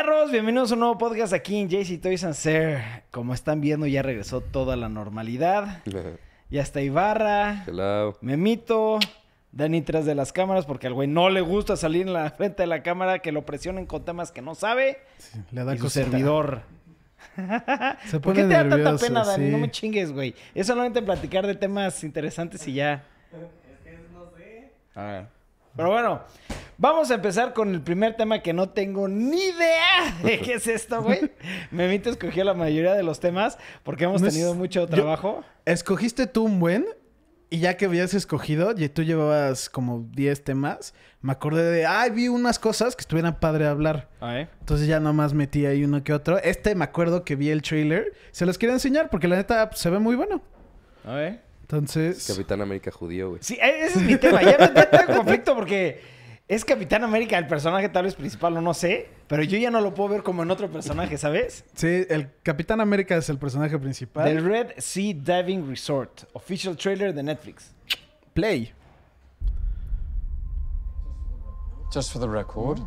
perros? Bienvenidos a un nuevo podcast aquí en JC Toys and Sir. Como están viendo, ya regresó toda la normalidad. Ya está Ibarra, Hello. Memito, Dani tras de las cámaras porque al güey no le gusta salir en la frente de la cámara, que lo presionen con temas que no sabe. Le da y su cosita. servidor. Se ¿Por qué pone te da tanta nervioso, pena, Dani? sí. No me chingues, güey. Es solamente platicar de temas interesantes y ya. A ver. Pero bueno, vamos a empezar con el primer tema que no tengo ni idea de qué es esto, güey. Memito escogió la mayoría de los temas porque hemos No es- tenido mucho yo- trabajo. Escogiste tú un buen y ya que habías escogido y tú llevabas como 10 temas, me acordé de, ay, vi unas cosas que estuvieran padre hablar. A ver. Entonces ya nomás metí ahí uno que otro. Este me acuerdo que vi el trailer. Se los quiero enseñar porque la neta pues, se ve muy bueno. A ver. Entonces... Capitán América judío, güey. Sí, e- ese es mi tema. Ya me ya tengo conflicto porque es Capitán América el personaje tal vez principal o no sé, pero yo ya no lo puedo ver como en otro personaje, ¿sabes? Sí, el Capitán América es el personaje principal. The Red Sea Diving Resort, official trailer de Netflix. Play. Just for the record,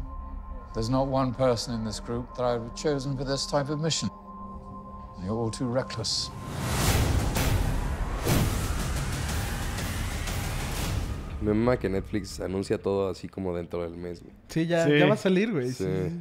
there's not one person in this group that I would have chosen for this type of mission. You're all too reckless. Me mama que Netflix anuncia todo así como dentro del mes, güey. Sí, ya, Sí. ya va a salir, güey. Sí. sí.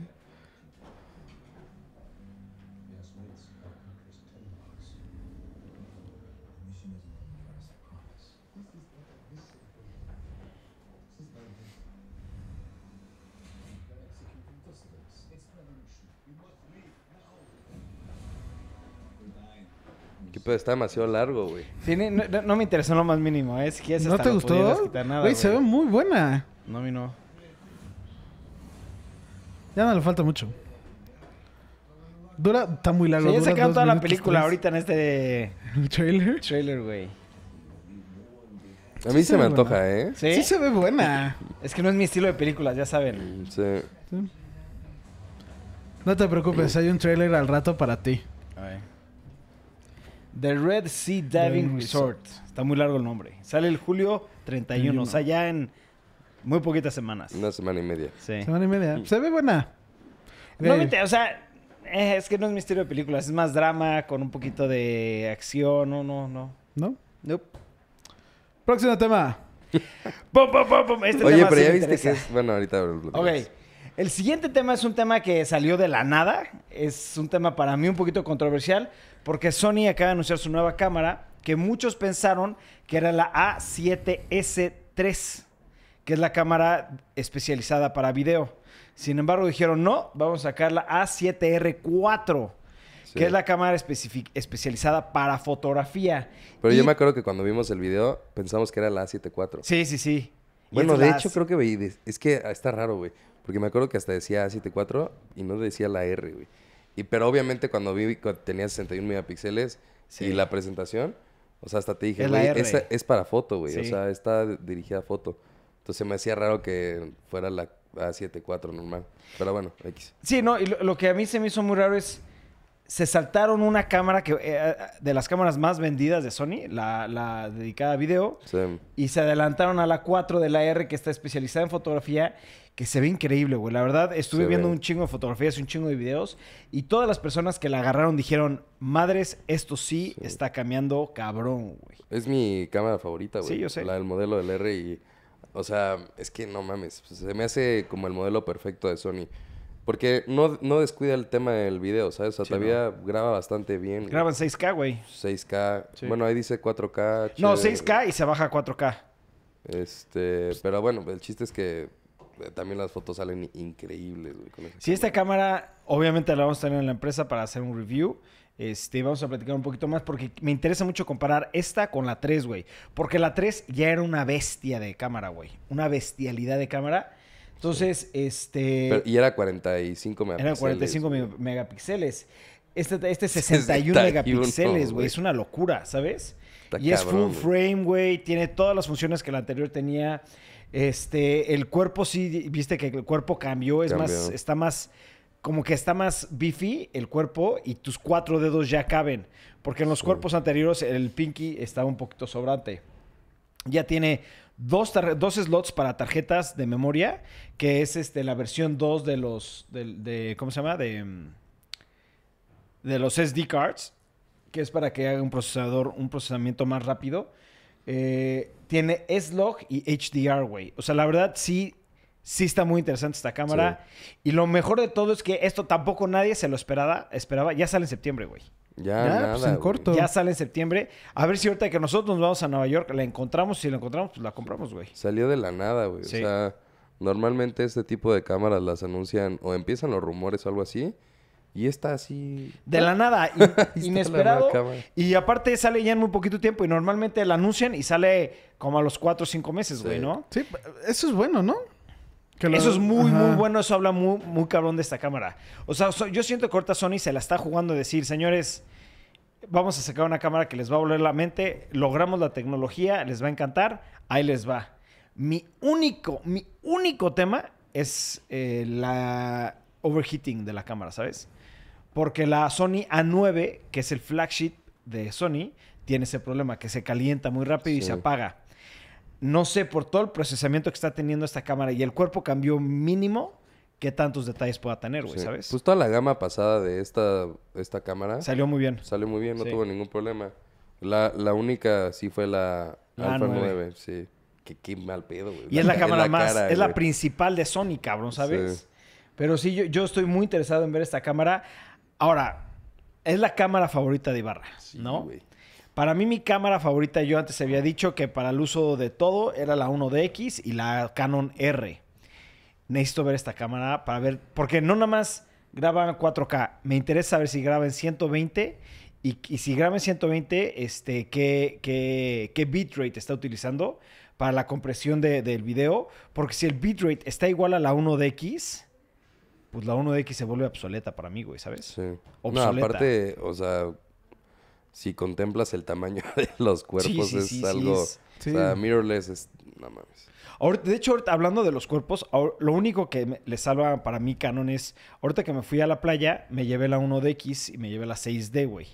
Pedo, está demasiado largo, güey. Sí, no, no- no me interesó lo más mínimo, ¿eh? Si quieres ¿No hasta te gustó? nada, Güey, se ve muy buena. No, a mí no. Ya no le falta mucho. Dura, está muy largo. Sí, ya sacaron toda la película tres. ahorita en este ¿El trailer? trailer, güey. A mí Sí se se me antoja, buena. ¿eh? ¿Sí? ¿Sí? se ve buena. Es que no es mi estilo de películas, ya saben. Sí. No te preocupes, hay un trailer al rato para ti. A ver. The Red Sea Diving Resort. Está muy largo el nombre. Sale el julio 31, o sea, ya en muy poquitas semanas. Una semana y media. Sí. Semana y media. Se ve buena. No o sea, eh, es que no es mi estilo de películas. Es más drama con un poquito de acción. No, no, no. ¿No? Nope. Próximo tema. Pum, pum, pum, pum. Este Oye, tema pero sí ya me viste que interesa. es... Bueno, ahorita lo Ok. platicamos. El siguiente tema es un tema que salió de la nada. Es un tema para mí un poquito controversial porque Sony acaba de anunciar su nueva cámara que muchos pensaron que era la A7S3, que es la cámara especializada para video. Sin embargo, dijeron no, vamos a sacar la A7R4, Sí. que es la cámara especializada para fotografía. Pero Y- yo me acuerdo que cuando vimos el video pensamos que era la A74. Sí, sí, sí. Bueno, de la hecho creo que Es que está raro, güey. Porque me acuerdo que hasta decía A74 y no decía la R, güey. Y, pero obviamente cuando vi que tenía 61 megapíxeles Sí. y la presentación, o sea, hasta te dije, güey, esa es para foto, güey. O Sí. sea, está dirigida a foto. Entonces me hacía raro que fuera la A74 normal. Pero bueno, X. Sí, no, y lo, lo que a mí se me hizo muy raro es. Se saltaron una cámara que eh, de las cámaras más vendidas de Sony, la, la dedicada a video, y se adelantaron a la 4 de la R que está especializada en fotografía, que se ve increíble, güey. La verdad, estuve Se viendo ve. un chingo de fotografías, un chingo de videos, y todas las personas que la agarraron dijeron, madres, esto sí, Sí. está cambiando cabrón, güey. es mi cámara favorita, güey. Sí, yo sé. La del modelo del R y... O sea, es que no mames. pues, se me hace como el modelo perfecto de Sony. Porque no, no descuida el tema del video, ¿sabes? O sea, Sí, todavía graba bastante bien. Graban 6K, güey. 6K. Sí. Bueno, ahí dice 4K. No, HD, 6K y se baja a 4K. Este, pero bueno, el chiste es que eh, también las fotos salen increíbles, güey. con esa Si esta cámara. cámara, obviamente la vamos a tener en la empresa para hacer un review. Este, vamos a platicar un poquito más porque me interesa mucho comparar esta con la 3, güey. Porque la 3 ya era una bestia de cámara, güey. Una bestialidad de cámara. Entonces, este... Pero- y era 45 megapíxeles. eran 45 güey. me- megapíxeles. Este, este 61 61, megapíxeles, güey. Es una locura, ¿sabes? Está y es full frame, güey. Tiene todas las funciones que la anterior tenía. Este, el cuerpo sí, viste que el cuerpo cambió, es más, está más, como que está más beefy el cuerpo y tus cuatro dedos ya caben. Porque en los cuerpos anteriores el pinky estaba un poquito sobrante. Ya tiene dos, dos slots para tarjetas de memoria, que es este la versión 2 de los, de, de- ¿cómo se llama? De, mm, de los SD cards, que es para que haga un procesador, un procesamiento más rápido. Eh, tiene S-Log y HDR, güey. O sea, la verdad sí, sí está muy interesante esta cámara. Y lo mejor de todo es que esto tampoco nadie se lo esperaba. esperaba. Ya sale en septiembre, güey. Ya, Ya, nada. pues, en corto. Ya sale en septiembre. A ver si ahorita que nosotros nos vamos a Nueva York la encontramos. Si la encontramos, pues la compramos, güey. Salió de la nada, güey. Sí. O sea, normalmente este tipo de cámaras las anuncian o empiezan los rumores o algo así. Y está así. De la nada, in- la inesperado. Y aparte sale ya en muy poquito tiempo. Y normalmente la anuncian y sale como a los 4 o 5 meses, Sí. güey, ¿no? Sí, eso es bueno, ¿no? Lo- Eso es muy, Ajá. muy bueno. Eso habla muy, muy cabrón de esta cámara. O sea, so- yo siento que ahorita Sony se la está jugando a decir, señores, vamos a sacar una cámara que les va a volver la mente. Logramos la tecnología, les va a encantar. Ahí les va. Mi único, mi único tema es eh, la overheating de la cámara, ¿sabes? Porque la Sony A9, que es el flagship de Sony, tiene ese problema, que se calienta muy rápido y se apaga. No sé, por todo el procesamiento que está teniendo esta cámara y el cuerpo cambió mínimo, qué tantos detalles pueda tener, güey, Sí. ¿sabes? Pues toda la gama pasada de esta, esta cámara Salió muy bien. salió muy bien, no Sí. tuvo ningún problema. La, la única sí fue la La Alpha A9. 9, sí. Que qué mal pedo, güey. Y es la cámara más, cara, es la principal de Sony, cabrón, ¿sabes? Sí. Pero sí, yo, yo estoy muy interesado en ver esta cámara. Ahora, es la cámara favorita de Ibarra, Sí, ¿no? güey. Para mí mi cámara favorita, yo antes había dicho que para el uso de todo era la 1DX y la Canon R. Necesito ver esta cámara para ver, porque no nada más graba en 4K, me interesa saber si graba en 120 y, y si graba en 120, este, qué, qué, qué bitrate está utilizando para la compresión de- del video, porque si el bitrate está igual a la 1DX, pues la 1DX se vuelve obsoleta para mí, güey, ¿sabes? Sí. No, Obsoleta. aparte, o sea, si contemplas el tamaño de los cuerpos, sí, es sí, algo. es-. O sea, mirrorless es. No mames. Ahorita- de hecho, ahorita, hablando de los cuerpos, ahor- lo único que me- le salva para mí Canon es, ahorita que me fui a la playa, me llevé la 1DX y me llevé la 6D, güey.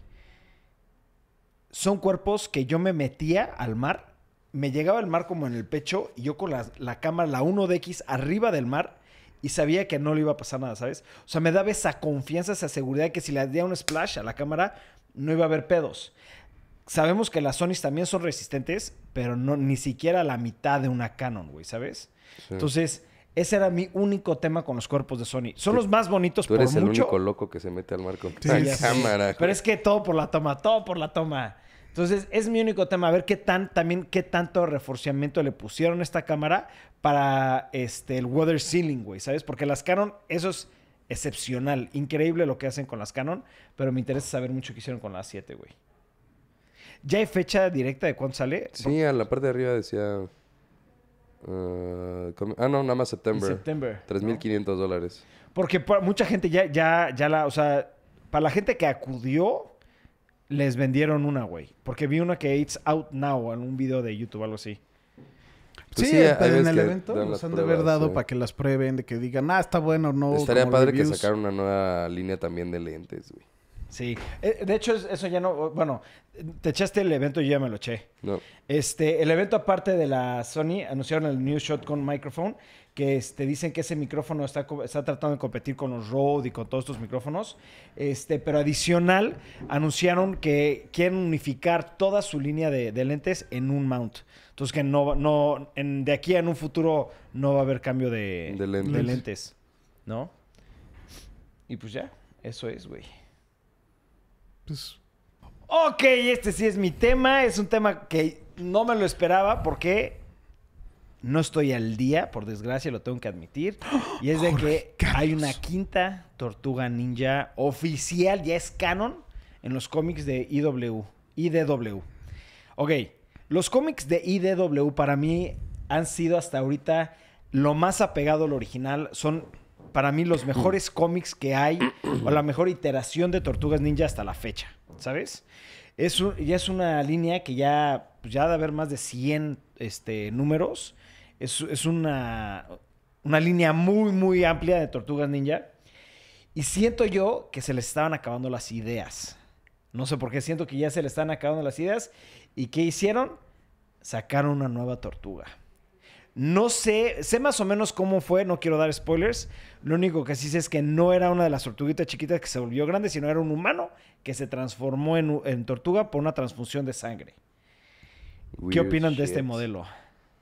Son cuerpos que yo me metía al mar, me llegaba el mar como en el pecho y yo con la, la cámara, la 1DX, arriba del mar y sabía que no le iba a pasar nada, ¿sabes? O sea, me daba esa confianza, esa seguridad que si le hacía un splash a la cámara, no iba a haber pedos. Sabemos que las Sonys también son resistentes, pero no ni siquiera la mitad de una Canon, güey, ¿sabes? Sí. Entonces, ese era mi único tema con los cuerpos de Sony. Son los más bonitos Tú por eres el mucho. único loco que se mete al mar con Sí, la cámara. Pero es que todo por la toma, todo por la toma. Entonces, es mi único tema. A ver qué tan, también qué tanto reforciamiento le pusieron a esta cámara para este, el weather sealing, güey, ¿sabes? Porque las Canon, eso es excepcional. Increíble lo que hacen con las Canon, pero me interesa saber mucho qué hicieron con la 7, güey. ¿Ya hay fecha directa de cuándo sale? Sí, a la parte de arriba decía. ah, com- ah, no, nada más En septiembre. septiembre. 3.500 dólares. Porque mucha gente ya, ya, ya la, o sea, para la gente que acudió, les vendieron una, güey. Porque vi una que it's out now en un video de YouTube, algo así. Pues sí, sí, en el evento nos han de haber dado sí. para que las prueben, de que digan, ah, está bueno o no. Estaría padre que sacaran una nueva línea también de lentes, güey. Sí. Eh, De hecho, es- eso ya no, bueno, te echaste el evento y yo ya me lo eché. No. Este, el evento aparte de la Sony, anunciaron el New Shotgun Microphone, que este, dicen que ese micrófono está, está tratando de competir con los Rode y con todos estos micrófonos. Este, pero adicional, anunciaron que quieren unificar toda su línea de, de lentes en un mount. Entonces que no, va- no, en- de aquí en un futuro no va a haber cambio de, De lentes. de lentes, ¿no? Y pues ya, eso es, güey. Pues, Ok, este sí es mi tema. Es un tema que no me lo esperaba porque no estoy al día, por desgracia, lo tengo que admitir. Y es de que hay una quinta tortuga ninja oficial, ya es canon, en los cómics de IW, IDW. Ok, los cómics de IDW para mí han sido hasta ahorita lo más apegado al original. Son para mí los mejores cómics que hay o la mejor iteración de Tortugas Ninja hasta la fecha, ¿sabes? Es ya es una línea que ya, pues ya ha de haber más de 100 este, números. Es, es una, una línea muy, muy amplia de Tortugas Ninja. Y siento yo que se les estaban acabando las ideas. No sé por qué siento que ya se les están acabando las ideas. ¿Y qué hicieron? Sacaron una nueva tortuga. No sé, sé más o menos cómo fue, no quiero dar spoilers. Lo único que sí sé es que no era una de las tortuguitas chiquitas que se volvió grande, sino era un humano que se transformó en, en tortuga por una transfusión de sangre. ¿Qué opinan de este modelo?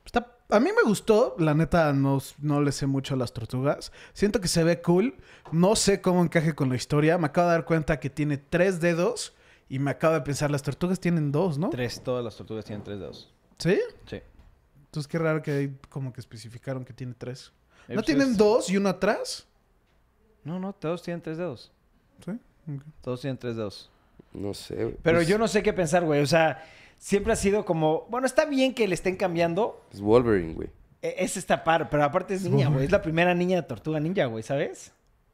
Está- a mí me gustó, la neta no, no le sé mucho a las tortugas. Siento que se ve cool. No sé cómo encaje con la historia. Me acabo de dar cuenta que tiene tres dedos y me acabo de pensar, las tortugas tienen dos, ¿no? Tres, todas las tortugas tienen tres dedos. ¿Sí? Sí. Entonces qué raro que ahí como que especificaron que tiene tres. Eh, ¿No pues tienen es- dos y uno atrás? No, no, todos tienen tres dedos. Sí. Ok. Todos tienen tres dedos. No sé. Pero Pues, yo no sé qué pensar, güey. O sea, siempre ha sido como, bueno, está bien que le estén cambiando. Es Wolverine, güey. E- Es esta par, pero aparte es niña, güey. Es la primera niña de tortuga ninja, güey, ¿sabes?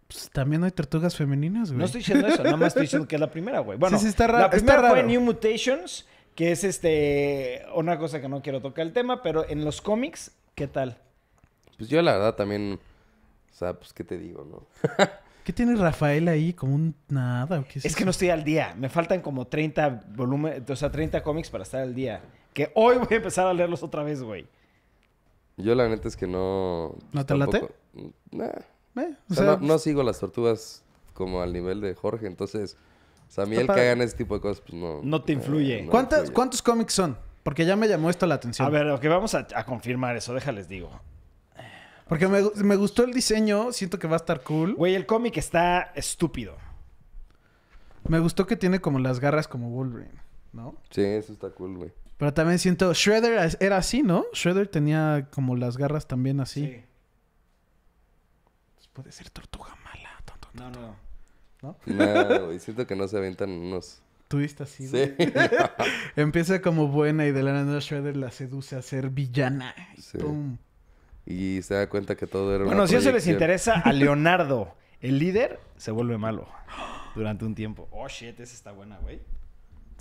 Pues también hay tortugas femeninas, güey. No estoy diciendo eso, nada más estoy diciendo que es la primera, güey. Bueno, Sí, sí, está raro, la está primera fue. New Mutations, que es este una cosa que no quiero tocar el tema, pero en los cómics, ¿qué tal? Pues yo la verdad también... O sea, pues qué te digo, ¿no? ¿Qué tiene Rafael ahí? Como un nada. ¿o qué es Es que no estoy al día. Me faltan como 30 volúmenes, o sea, 30 cómics para estar al día. Que hoy voy a empezar a leerlos otra vez, güey. Yo la neta es que no... ¿No te late? Nah. Eh, O o sea, sea, no, no sigo las tortugas como al nivel de Jorge, entonces... O sea, a mí el que hagan ese tipo de cosas, pues no... No te influye. no me ¿cuántas- influye. ¿Cuántos cómics son? Porque ya me llamó esto la atención. A ver, ok, vamos a, a confirmar eso, déjales digo. Porque me, me gustó el diseño, siento que va a estar cool. Güey, el cómic está estúpido. Me gustó que tiene como las garras como Wolverine, ¿no? Sí, eso está cool, güey. Pero también siento, Shredder era así, ¿no? Shredder tenía como las garras también así. Pues puede ser tortuga mala. tonto. No, no. No, güey, siento que no se aventan unos... Tuviste así. Sí. güey. Empieza como buena y de la nada Shredder la seduce a ser villana. Y Sí. pum. Y se da cuenta que todo era Bueno, una si eso les proyección. interesa, a Leonardo, el líder, se vuelve malo durante un tiempo. Oh, shit, esa está buena, güey.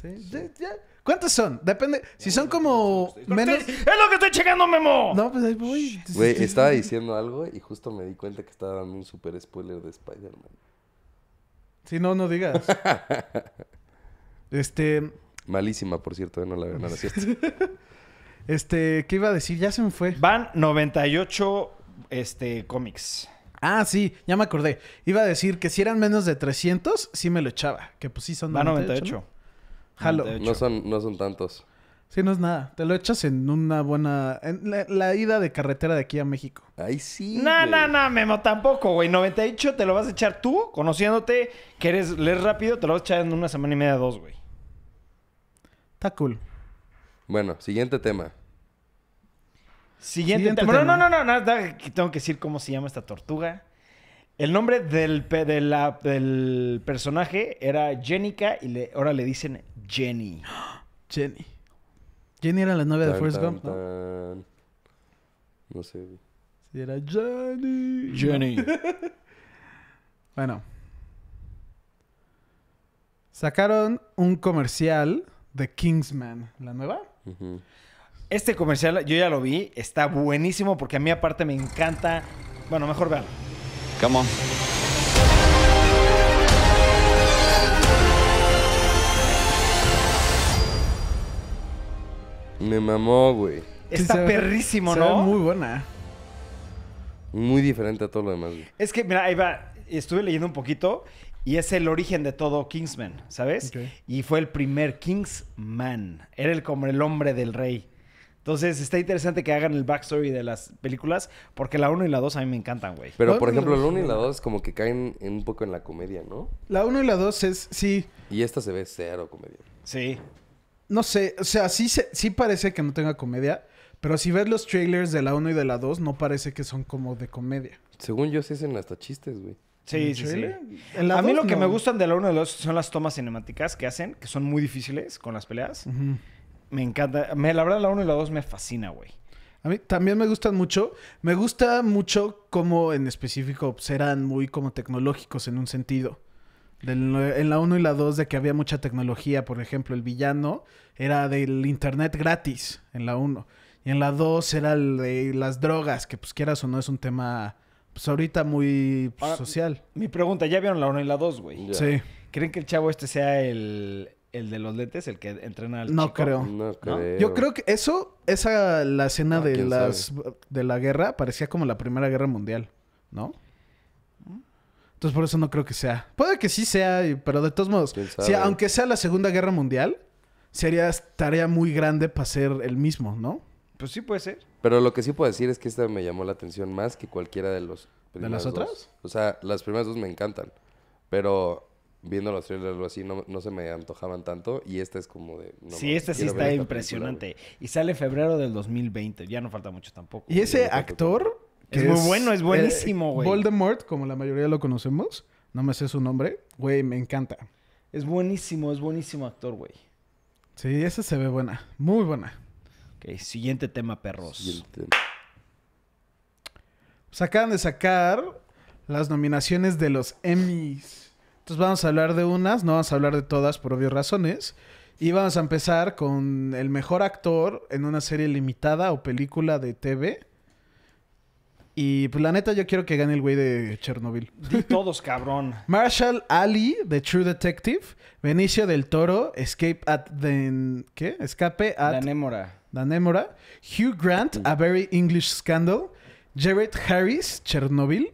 Sí, ya- ya. ¿Cuántos son? Depende. Si son como menos. ¡Es lo que estoy checando, Memo! No, pues ahí voy. Güey, estaba diciendo algo y justo me di cuenta que estaba dando un super spoiler de Spider-Man. Si no, no digas. Este. Malísima, por cierto, eh, no la veo, cierto. Este. ¿Qué iba a decir? Ya se me fue. Van 98 este, cómics. Ah, sí, ya me acordé. Iba a decir que si eran menos de 300, sí me lo echaba. Que pues sí son Van 98. 98. ¿no? Jalo. 98. No son, no son tantos. Sí, no es nada. Te lo echas en una buena. En la, la ida de carretera de aquí a México. Ay, sí. No, no, no, Memo, tampoco, güey. 98 te lo vas a echar tú, conociéndote, que eres leer rápido, te lo vas a echar en una semana y media, dos, güey. Está cool. Bueno, siguiente tema. Siguiente, Siguiente tema. No, tema. no, no, no, nada, que tengo que decir cómo se llama esta tortuga. El nombre del, pe- de la- del personaje era Jenica y le, ahora le dicen Jenny. Jenny. Jenny era la novia de Tan, Forrest tan, Gump, ¿no? tan. No sé, güey. Sí, era Jenny. Jenny. Bueno. Sacaron un comercial de Kingsman, la nueva. Este comercial yo ya lo vi, está buenísimo porque a mí aparte me encanta. Bueno, mejor vean. Come on. Me mamó, güey. Está perrísimo, se ¿no? ve muy buena. Muy diferente a todo lo demás, güey. Es que, mira, ahí va. Estuve leyendo un poquito y es el origen de todo Kingsman, ¿sabes? Ok. Y fue el primer Kingsman. Era el, como el hombre del rey. Entonces está interesante que hagan el backstory de las películas porque la 1 y la 2 a mí me encantan, güey. Pero, por ejemplo, no, 1 y la no. 2 como que caen en un poco en la comedia, ¿no? La 1 y la 2 es, sí, Y esta se ve cero comedia. Sí. no sé, o sea, sí, se- sí parece que no tenga comedia, pero si ves los trailers de la 1 y de la 2, no parece que son como de comedia. Según yo, sí hacen hasta chistes, güey. Sí, ¿En el sí, sí. A mí 2 lo que me gustan de la 1 y la 2 son las tomas cinemáticas que hacen, que son muy difíciles con las peleas. Me encanta. Me, la verdad, la 1 y la 2 me fascina, güey. A mí también me gustan mucho. Me gusta mucho cómo en específico eran muy como tecnológicos en un sentido. Del- en la 1 y la 2 de que había mucha tecnología. Por ejemplo, el villano era del internet gratis en la 1. Y en la 2 era el de las drogas, que pues quieras o no es un tema pues ahorita muy pues, Ahora, social. Mi pregunta, ¿ya vieron la 1 y la 2, güey? Ya. Sí. ¿Creen que el chavo este sea el, el de los lentes, el que entrena al No chico? creo. No creo. Yo creo que eso, esa, la escena Ah, de las de la guerra parecía como la Primera Guerra Mundial, ¿no? Entonces por eso no creo que sea. Puede que sí sea, pero de todos modos, ¿Quién si, aunque sea la Segunda Guerra Mundial, sería tarea muy grande para ser el mismo, ¿no? Pues sí puede ser. Pero lo que sí puedo decir es que esta me llamó la atención más que cualquiera de los ¿De las primeras otras? dos. O sea, las primeras dos me encantan. Pero viendo los trailers o algo así, no, no se me antojaban tanto. Y esta es como de... no sí, este sí está esta impresionante. Y sale en febrero del 2020. Ya no falta mucho tampoco. Y ese actor... Es muy bueno, es buenísimo, güey. Voldemort, como la mayoría lo conocemos, no me sé su nombre, güey, me encanta. Es buenísimo, es buenísimo actor, güey. Sí, esa se ve buena, muy buena. Ok, siguiente tema, perros. Siguiente. Pues acaban de sacar las nominaciones de los Emmys. Entonces vamos a hablar de unas, no vamos a hablar de todas por obvias razones. Y vamos a empezar con el mejor actor en una serie limitada o película de TV. Y pues la neta yo quiero que gane el güey de Chernobyl. Di todos, cabrón. Marshall Ali de True Detective, Benicio del Toro, Escape at the ¿qué? Escape at Danémora. Danemora, Hugh Grant, A Very English Scandal, Jared Harris, Chernobyl,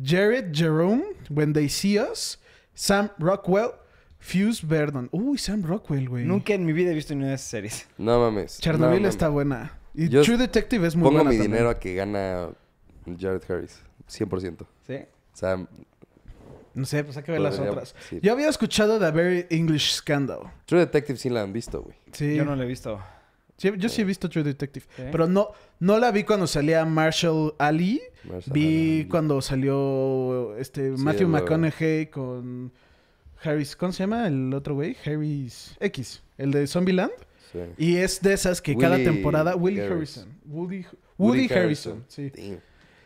Jared Jerome, When They See Us, Sam Rockwell, Fuse Verdon. Uy, Sam Rockwell, güey. Nunca en mi vida he visto ni una de esas series. No mames. Chernobyl no mames. está buena. Y Yo True Detective es muy Pongo buena mi también. dinero a que gana Jared Harris. 100%. O ¿Sí? sea, No sé, pues hay que ver las otras. sí. Yo había escuchado de A Very English Scandal. True Detective sí la han visto, güey. Sí. Yo no lo he visto. Sí, yo sí he visto True Detective. Pero no, no la vi cuando salía Marshall Ali. Marshall Vi Ali. cuando salió este Sí, Matthew lo- McConaughey con Harris. ¿Cómo se llama el otro güey? Harris X. El de Zombieland. Sí. Y es de esas que cada Willie temporada. Willie Harris. Harrison. Woody, Woody, Harrison. Sí. Damn.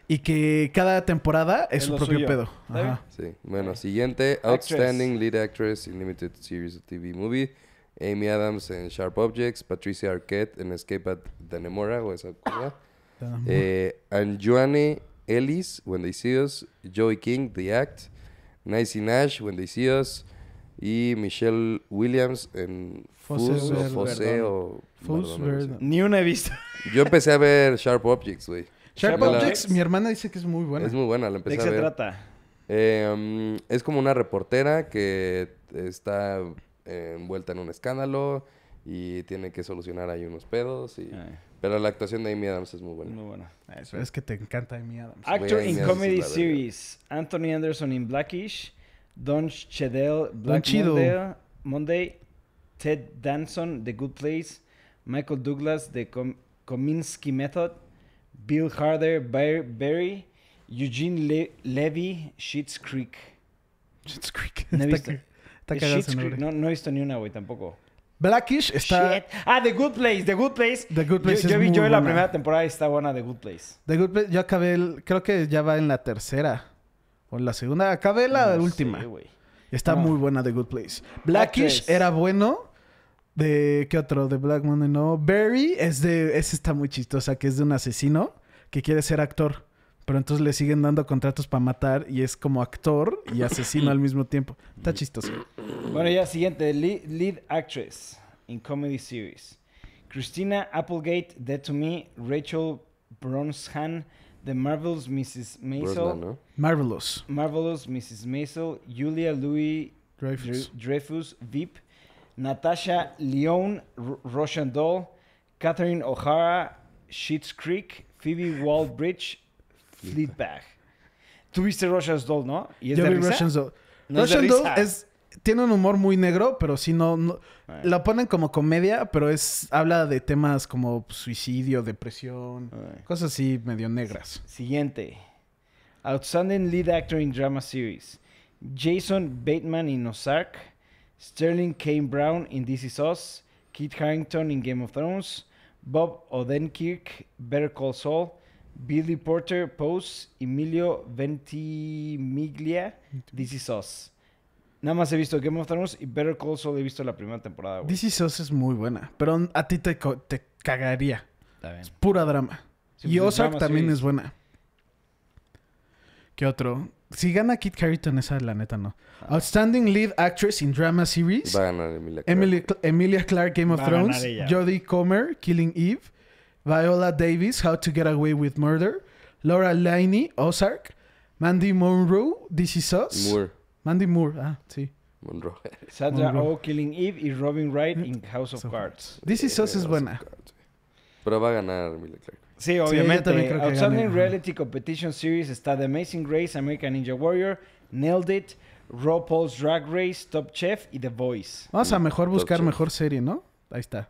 Y que cada temporada es, Es su propio suyo. pedo. Bueno, siguiente. Actress. Outstanding Lead Actress in Limited Series of TV Movie. Amy Adams en Sharp Objects. Patricia Arquette en Escape at Danemora. O esa cosa. Eh, Anjuane Ellis, When They See Us. Joey King, The Act. Nicey Nash, When They See Us. Y Michelle Williams en Fuse o. Fosse o... Ni una he visto. Yo empecé a ver Sharp Objects, güey. Sharp Me la- Objects, mi hermana dice que es muy buena. Es muy buena, la ¿De empecé qué a se ver. trata? Eh, um, es como una reportera que está eh, envuelta en un escándalo y tiene que solucionar ahí unos pedos. Y... Ay, Pero la actuación de Amy Adams es muy buena. muy buena. Eso es que te encanta Amy Adams. Actor in Comedy. Series. Anthony Anderson in Blackish. Don Cheadle, Black Chido. Monday, Monday. Ted Danson, The Good Place. Michael Douglas, The Com- Kominsky Method. Bill Harder, Bar- Barry. Eugene Le- Levy, Schitt's Creek. Schitt's Creek. No he Está visto. Está cagado ese nombre. No, no he visto ni una, güey, tampoco. Blackish está... Shit. Ah, The Good Place, The Good Place. The Good Place yo, yo es vi muy yo en la buena. primera temporada y está buena The Good Place. The Good Place, yo acabé, el- creo que ya va en la tercera. O en la segunda. Acabé la No última. sé. Está No. muy buena The Good Place. Blackish era bueno. ¿De qué otro? De Black Monday, no. Barry es de... Esa está muy chistosa, que es de un asesino que quiere ser actor. Pero entonces le siguen dando contratos para matar y es como actor y asesino al mismo tiempo. Está chistoso. Bueno, ya siguiente. Lead, lead actress in comedy series. Christina Applegate, Dead to Me. Rachel Brosnahan, The Marvelous Mrs. Maisel. Brosnan, ¿no? Marvelous. Marvelous Mrs. Maisel. Julia Louis Dreyfus. Dre- Dreyfus, VIP. Natasha Leone, R- Russian Doll. Catherine O'Hara, Schitt's Creek. Phoebe Wall-Bridge, Fleabag. Tuviste Russia's Doll, ¿no? ¿Y es Yo de vi risa? Russian Doll. No es de Russian Doll es... Tiene un humor muy negro, pero sí no... no la ponen como comedia, pero es... Habla de temas como suicidio, depresión... Cosas así medio negras. Siguiente. Outstanding Lead Actor in Drama Series. Jason Bateman in Ozark. Sterling K. Brown in This Is Us. Kit Harington in Game of Thrones. Bob Odenkirk, Better Call Saul. Billy Porter, Pose. Emilio Ventimiglia, This Is Us. Nada más he visto Game of Thrones y Better Call Saul he visto la primera temporada. güey. This Is Us es muy buena, pero a ti te, co- te cagaría. Está bien. Pura drama. Sí, y pues es Ozark drama también es buena. ¿Qué otro? Si gana Kit Harington, esa la neta no. Outstanding Lead Actress in Drama Series. Va a ganar Emilia Clarke. Emily, Emilia Clarke, Game of Va Thrones. ella. Jodie Comer, Killing Eve. Viola Davis, How to Get Away with Murder. Laura Linney, Ozark. Mandy Monroe, This Is Us. Moore. Mandy Moore, ah, sí. Monroe. Sandra Monroe. Oh, Killing Eve y Robin Wright in House of Cards. This Is Us es buena. Pero va a ganar Emilia Clarke. Sí, obviamente. que Outstanding. Reality Competition Series está The Amazing Race, American Ninja Warrior, Nailed It, RuPaul's Drag Race, Top Chef y The Voice. Vamos a mejor buscar mejor serie, ¿no? Ahí está.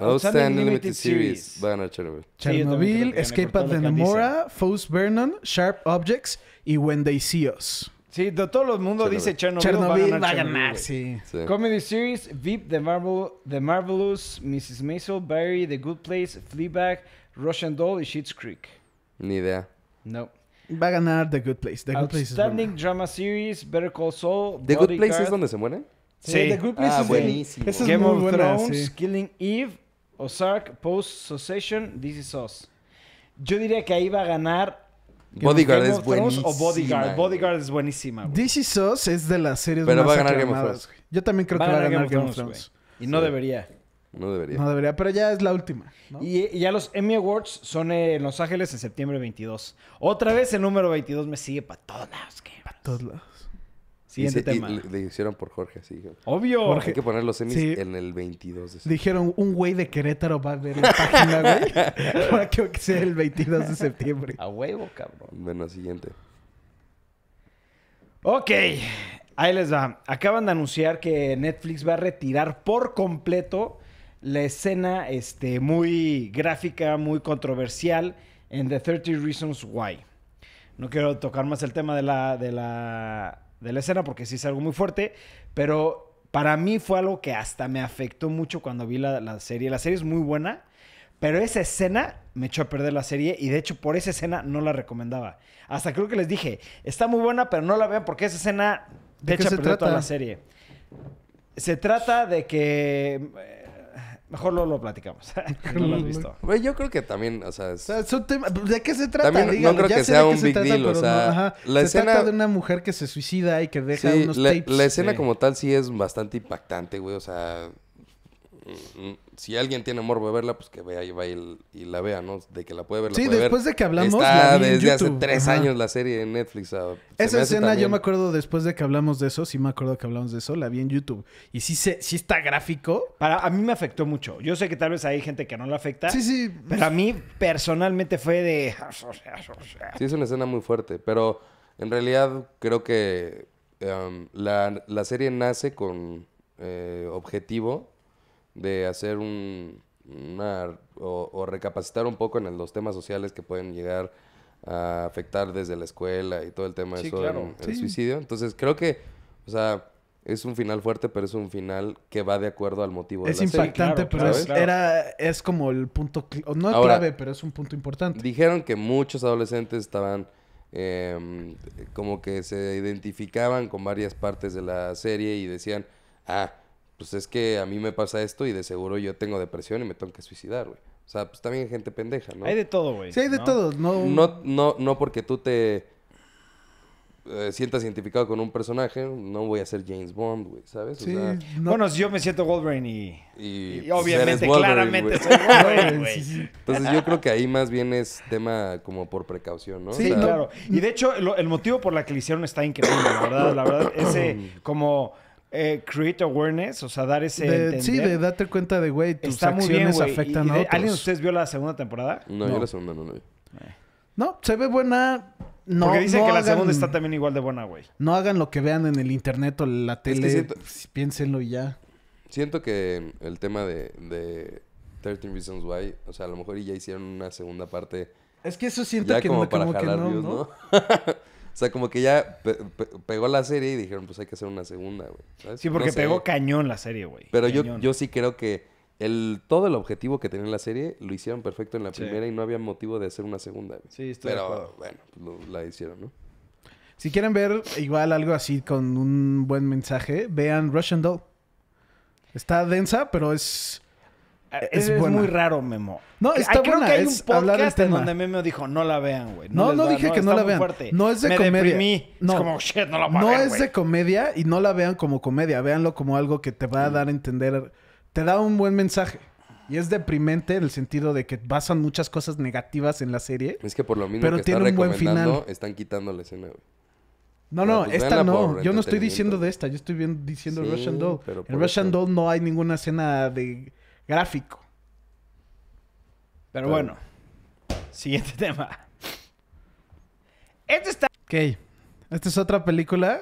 Outstanding Limited Series. Va a ganar Chernobyl. Sí, Chernobyl, Escape at the Nemora, Foes Vernon, Sharp Objects y When They See Us. Sí, de todo el mundo Chernobyl. dice Chernobyl, Chernobyl va a ganar, sí. Sí. Comedy Series, VIP, The, Marvel, The Marvelous, Mrs. Maisel, Barry, The Good Place, Fleabag, Russian Doll y Schitt's Creek. Ni idea. No. Va a ganar The Good Place. The Good Place es Outstanding. Drama Series, Better Call Saul, ¿The Good Place es donde se mueren? Sí. The Good Place Ah, es buenísimo. Game of buena, Thrones, sí. Killing Eve, Ozark, Post Succession, This Is Us. Yo diría que ahí va a ganar Bodyguard Game es of Thrones buenísima. o Bodyguard. Bodyguard es buenísima, güey. This Is Us es de las series Pero más va a ganar Game of Thrones. güey. Yo también creo que va a ganar Game of Thrones. güey. Y no Sí. debería. No debería. No debería, pero ya es la última. ¿no? Y, y ya los Emmy Awards son en Los Ángeles en septiembre 22. Otra vez el número 22 me sigue para todos lados. ¿qué? Todos lados. Siguiente Y se- y tema. le, le hicieron por Jorge, dijeron, Obvio. Jorge. Hay que poner los semis Sí. en el 22 de Dijeron, un güey de Querétaro va a ver la página, güey. Para que sea el 22 de septiembre. A huevo, cabrón. Bueno, siguiente. Ok, ahí les va. Acaban de anunciar que Netflix va a retirar por completo la escena este, muy gráfica, muy controversial en The 30 Reasons Why. No quiero tocar más el tema de la, de la, de la escena porque sí es algo muy fuerte, pero para mí fue algo que hasta me afectó mucho cuando vi la, la serie. La serie es muy buena, pero esa escena me echó a perder la serie y de hecho por esa escena no la recomendaba. Hasta creo que les dije, está muy buena, pero no la vean porque esa escena ¿De te echa a perder toda la serie. Se trata de que... Mejor lo, lo platicamos. no lo has visto. Güey, yo creo que también, o sea, es- O sea, tema- ¿De qué se trata? También no Dígalo, creo ya que sea un se big trata, deal, o no, la se escena- trata de una mujer que se suicida y que deja sí, unos la, tapes. la escena sí. como tal sí es bastante impactante, güey. O sea, mm, mm, si alguien tiene morbo de verla, pues que vea y vaya y, y la vea, ¿no? De que la puede ver, la Sí, puede después ver. de que hablamos, Está la vi en desde hace tres Ajá. años la serie en Netflix. o sea, se Esa escena yo me acuerdo después de que hablamos de eso, sí me acuerdo que hablamos de eso, la vi en YouTube. Y sí, se, sí está gráfico. Para, a mí me afectó mucho. Yo sé que tal vez hay gente que no le afecta. Sí, sí. Pero a mí personalmente fue de... Sí, es una escena muy fuerte, pero en realidad creo que em, la, la serie nace con eh, objetivo de hacer un, una, o, o recapacitar un poco en los temas sociales que pueden llegar a afectar desde la escuela y todo el tema de Sí, eso claro. en- en el Sí. suicidio. Entonces creo que, o sea, es un final fuerte, pero es un final que va de acuerdo al motivo de Es la serie. impactante, claro, pero es, era, es como el punto, no Ahora, clave, pero es un punto importante. Dijeron que muchos adolescentes estaban em, como que se identificaban con varias partes de la serie y decían, ah, pues es que a mí me pasa esto y de seguro yo tengo depresión y me tengo que suicidar, güey. O sea, pues también hay gente pendeja, ¿no? Hay de todo, güey. Sí, hay de ¿no? todo. No, No, no, no porque tú te eh, sientas identificado con un personaje, no voy a ser James Bond, güey, ¿sabes? O sí, sea, no- Bueno, si yo me siento Wolverine y... y, y pues, obviamente, eres Wolverine, claramente soy Wolverine, güey. Sí, sí. Entonces yo creo que ahí más bien es tema como por precaución, ¿no? O Sí, sea, claro. Y de hecho, lo- el motivo por la que le hicieron está increíble, la verdad. La verdad, ese como eh, create awareness, o sea, dar ese de- entender, sí, de darte cuenta de, güey, tus está muy bien, acciones güey. Y- afectan y a otros. ¿Alguien de ustedes vio la segunda temporada? No, No. yo la segunda no, no. vi. No, se ve buena. No, Porque dicen no que la hagan- segunda está también igual de buena, güey. No hagan lo que vean en el internet o la que tele. siento- Piénsenlo y ya. Siento que el tema de, de 13 Reasons Why, o sea, a lo mejor ya hicieron una segunda parte Es que eso siento ya que como no, para como que jalar no, views, ¿no? o sea, como que ya pe- pe- pegó la serie y dijeron, pues hay que hacer una segunda, güey. ¿sabes? Sí, porque No sé. pegó cañón la serie, güey. Pero yo, Cañón. yo sí creo que el, todo el objetivo que tenía la serie lo hicieron perfecto en la Sí. primera y no había motivo de hacer una segunda, güey. Sí, estoy de Pero acuerdo. bueno, pues lo- la hicieron, ¿no? Si quieren ver igual algo así con un buen mensaje, vean Russian Doll. Está densa, pero es Es Es, buena. muy raro, Memo. No, está creo buena, que hay es un podcast en donde Memo dijo, no la vean, güey. No, no dije que no la vean. fuerte. No es de Me comedia. deprimí. No. Es como, shit, no la No ver, es de comedia y no la vean como comedia. Véanlo como algo que te va a dar a entender. Te da un buen mensaje. Y es deprimente en el sentido de que basan muchas cosas negativas en la serie. Es que por lo mismo Pero que tiene está un buen recomendando, final. están quitando la escena, güey. No, no, pues esta no. Yo no estoy diciendo de esta. Yo estoy bien diciendo Sí, Russian Doll. pero En Russian eso. Doll no hay ninguna escena de gráfico. Pero bueno. Siguiente tema. Este está Ok. Esta es otra película.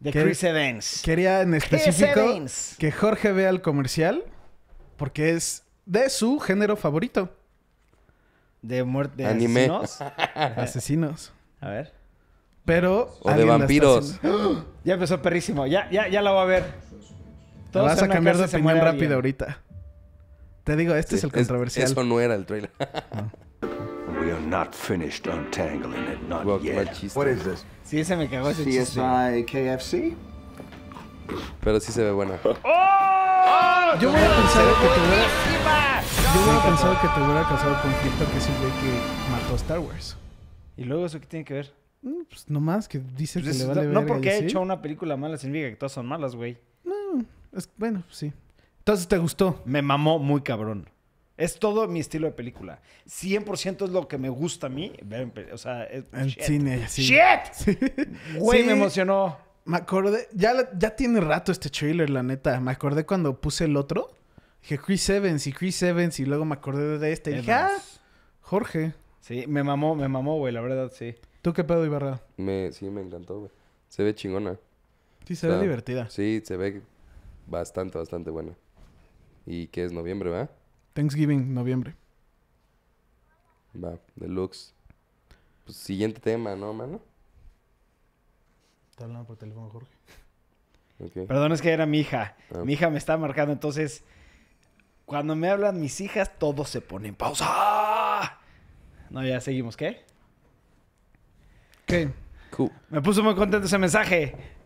de. Chris Evans. Quería en Chris específico Evans. que Jorge vea el comercial porque es de su género favorito. De muerte Anime. asesinos. Asesinos. A ver. Pero. O de vampiros. Ya empezó perrísimo. Ya, ya, ya la voy a ver. Todos vas a cambiar de opinión rápido alguien. ahorita. Te digo, este es el Es- controversial. eso no era el trailer. We are not finished untangling it, not yet. What is this? Sí, se me cagó ese chiste. CSI KFC? Pero sí se ve buena. Yo hubiera pensado que te hubiera. Yo hubiera pensado que te hubiera causado conflicto que es el güey que mató a Star Wars. ¿Y luego eso qué tiene que ver? Mm, Pues nomás que dice Pues que le vale no, no porque he hecho una película mala significa que todas son malas, güey. Es- bueno, sí. Entonces te gustó. Me mamó muy cabrón. Es todo mi estilo de película. 100% es lo que me gusta a mí. ver en pe- O sea, es, shit. cine, sí. ¡Shit! Güey, Sí. me emocionó. Me acordé, ya, ya tiene rato este trailer, la neta. Me acordé cuando puse el otro. Dije Chris Evans y Chris Evans y luego me acordé de este. Y dije, ah. Jorge. Sí, me mamó, me mamó, güey, la verdad, sí. ¿Tú qué pedo, Ibarra? Me, sí, me encantó, güey. Se ve chingona. Sí, se O ve divertida. Sí, se ve bastante, bastante buena. ¿Y qué es noviembre, va? Thanksgiving, noviembre. Va, deluxe. Pues siguiente tema, ¿no, mano? Está hablando por teléfono, Jorge. Perdón, es que era mi hija. Ah. Mi hija me está marcando, entonces... Cuando me hablan mis hijas, todo se pone en pausa. No, ya seguimos, ¿qué? Cool. Me puso muy contento ese mensaje.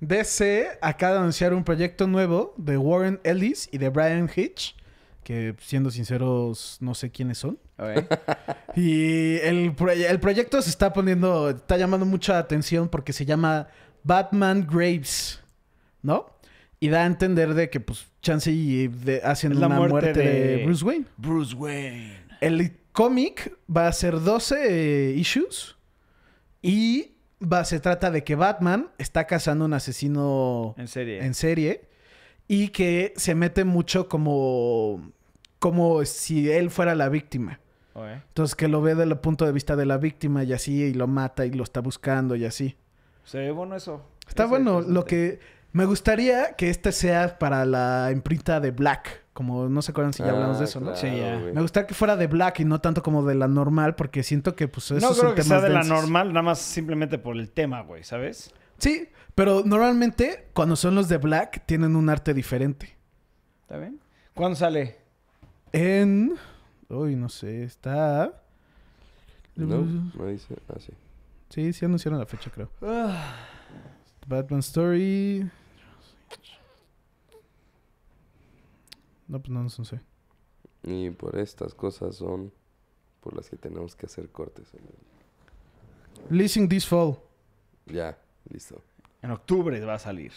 DC acaba de anunciar un proyecto nuevo de Warren Ellis y de Brian Hitch. Que siendo sinceros, no sé quiénes son. Y el, el proyecto se está poniendo, está llamando mucha atención porque se llama Batman Graves, ¿no? Y da a entender de que, pues, Chance y de, hacen la una muerte muerte, de... de- Bruce Wayne. Bruce Wayne. El cómic va a ser 12 eh, issues y va, se trata de que Batman está cazando un asesino En serie. en serie y que se mete mucho como, como si él fuera la víctima. Entonces que lo ve desde el punto de vista de la víctima y así, y lo mata y lo está buscando y así. Se ve bueno eso. Está Eso bueno. es Lo que me gustaría que este sea para la imprenta de Black. Como no se acuerdan si ya hablamos de Ah, eso, ¿no? Sí, ya. güey. Me gustaría que fuera de Black y no tanto como de la normal, porque siento que pues esos No son creo que sea de la normal, nada más simplemente por el tema, güey, ¿sabes? Sí, pero normalmente cuando son los de Black tienen un arte diferente. ¿Está bien? ¿Cuándo sale? En... Uy, no sé, está... No, no dice. Ah, sí. Sí, sí anunciaron la fecha, creo. Batman Story. No, pues no, no sé. Y por estas cosas son por las que tenemos que hacer cortes. en el- Leasing This Fall. Ya, listo. En octubre va a salir.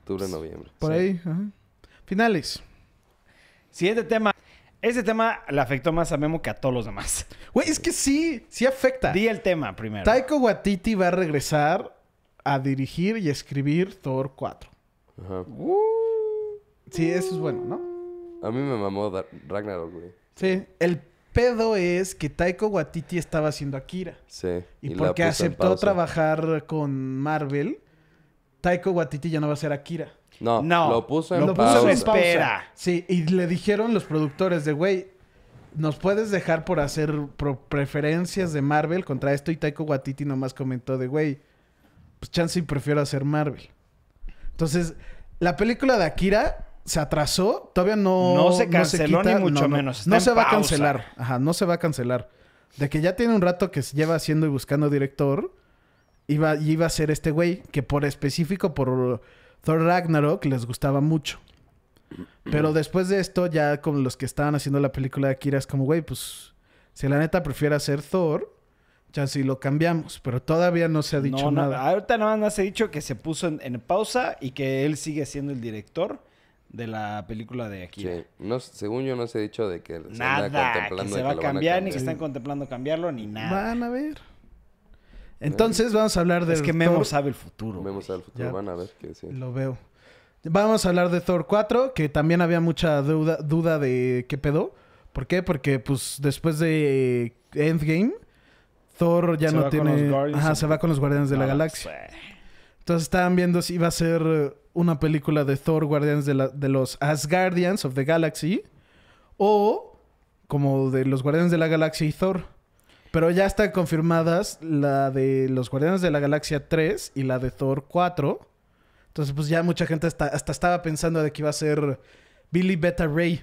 Octubre, noviembre. Por Sí. ahí. ajá. Finales. Siguiente tema. Este tema le afectó más a Memo que a todos los demás. Güey, es que sí, sí afecta. Di el tema primero. Taiko Watiti va a regresar a dirigir y escribir Thor 4. Ajá. Sí, eso es bueno, ¿no? A mí me mamó Dar- Ragnarok, güey. Sí. El pedo es que Taiko Watiti estaba haciendo Akira. Sí. Y, la porque aceptó trabajar con Marvel, Taiko Watiti ya no va a ser Akira. No, No, lo puso en lo Lo puso pausa. en espera. Sí, y le dijeron los productores de, güey, nos puedes dejar por hacer pro- preferencias de Marvel contra esto. Y Taiko Watiti nomás comentó de, güey, pues chance y prefiero hacer Marvel. Entonces, la película de Akira se atrasó, todavía no... No se canceló ni mucho menos, está No se va a cancelar. Ajá, no se va a cancelar. De que ya tiene un rato que se lleva haciendo y buscando director, iba, y iba a ser este güey, que por específico, por Thor Ragnarok, les gustaba mucho. Pero después de esto, ya con los que estaban haciendo la película de Akira, es como, güey, pues si la neta prefiere hacer Thor, ya sí lo cambiamos. Pero todavía no se ha dicho No, no, nada. ahorita nada más se ha dicho que se puso en, en pausa y que él sigue siendo el director de la película de Akira. Sí. No, según yo no se ha dicho de que se Nada, que se va a lo van cambiar, ni que están contemplando cambiarlo, ni nada. Van a ver. Entonces vamos a hablar de es que Memo Thor. sabe el futuro. Vemos güey. al futuro, Ya. van a ver que sí. Lo veo. Vamos a hablar de Thor 4, que también había mucha duda, duda de qué pedo. ¿Por qué? Porque pues después de Endgame, Thor ya Se no tiene... Ajá, of se the- va con los Guardianes de la No, Galaxia. pues, eh. Entonces estaban viendo si iba a ser una película de Thor Guardianes de, la- de los Asgardians of the Galaxy o como de los Guardianes de la Galaxia y Thor. Pero ya están confirmadas la de los Guardianes de la Galaxia 3 y la de Thor 4. Entonces pues ya mucha gente hasta, hasta estaba pensando de que iba a ser Billy Beta Ray,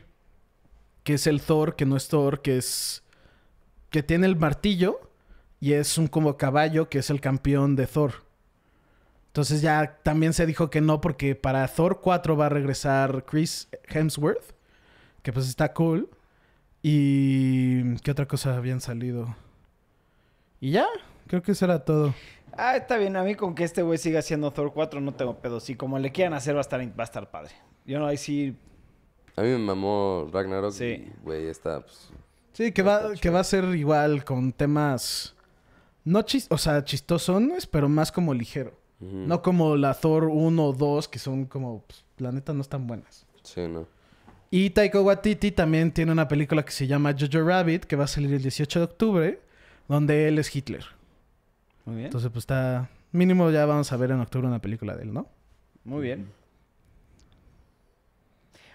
que es el Thor, que no es Thor, que es... que tiene el martillo y es un como caballo que es el campeón de Thor. Entonces ya también se dijo que no porque para Thor 4 va a regresar Chris Hemsworth, que pues está cool. Y qué otra cosa habían salido. Y ya, creo que eso era todo. Ah, está bien. A mí con que este güey siga haciendo Thor 4 no tengo pedo. Si como le quieran hacer va a estar, va a estar padre. Yo no, ahí sí... A mí me mamó Ragnarok. Sí. Güey, está pues, Sí, que va, que va a ser igual con temas no chis, o sea, chistosones, pero más como ligero. No como la Thor 1 o 2 que son como pues, la neta no están buenas. Sí, no. Y Taika Waititi también tiene una película que se llama Jojo Rabbit, que va a salir el 18 de octubre, donde él es Hitler. Muy bien. Entonces, pues está... Mínimo ya vamos a ver en octubre una película de él, ¿no? Muy bien.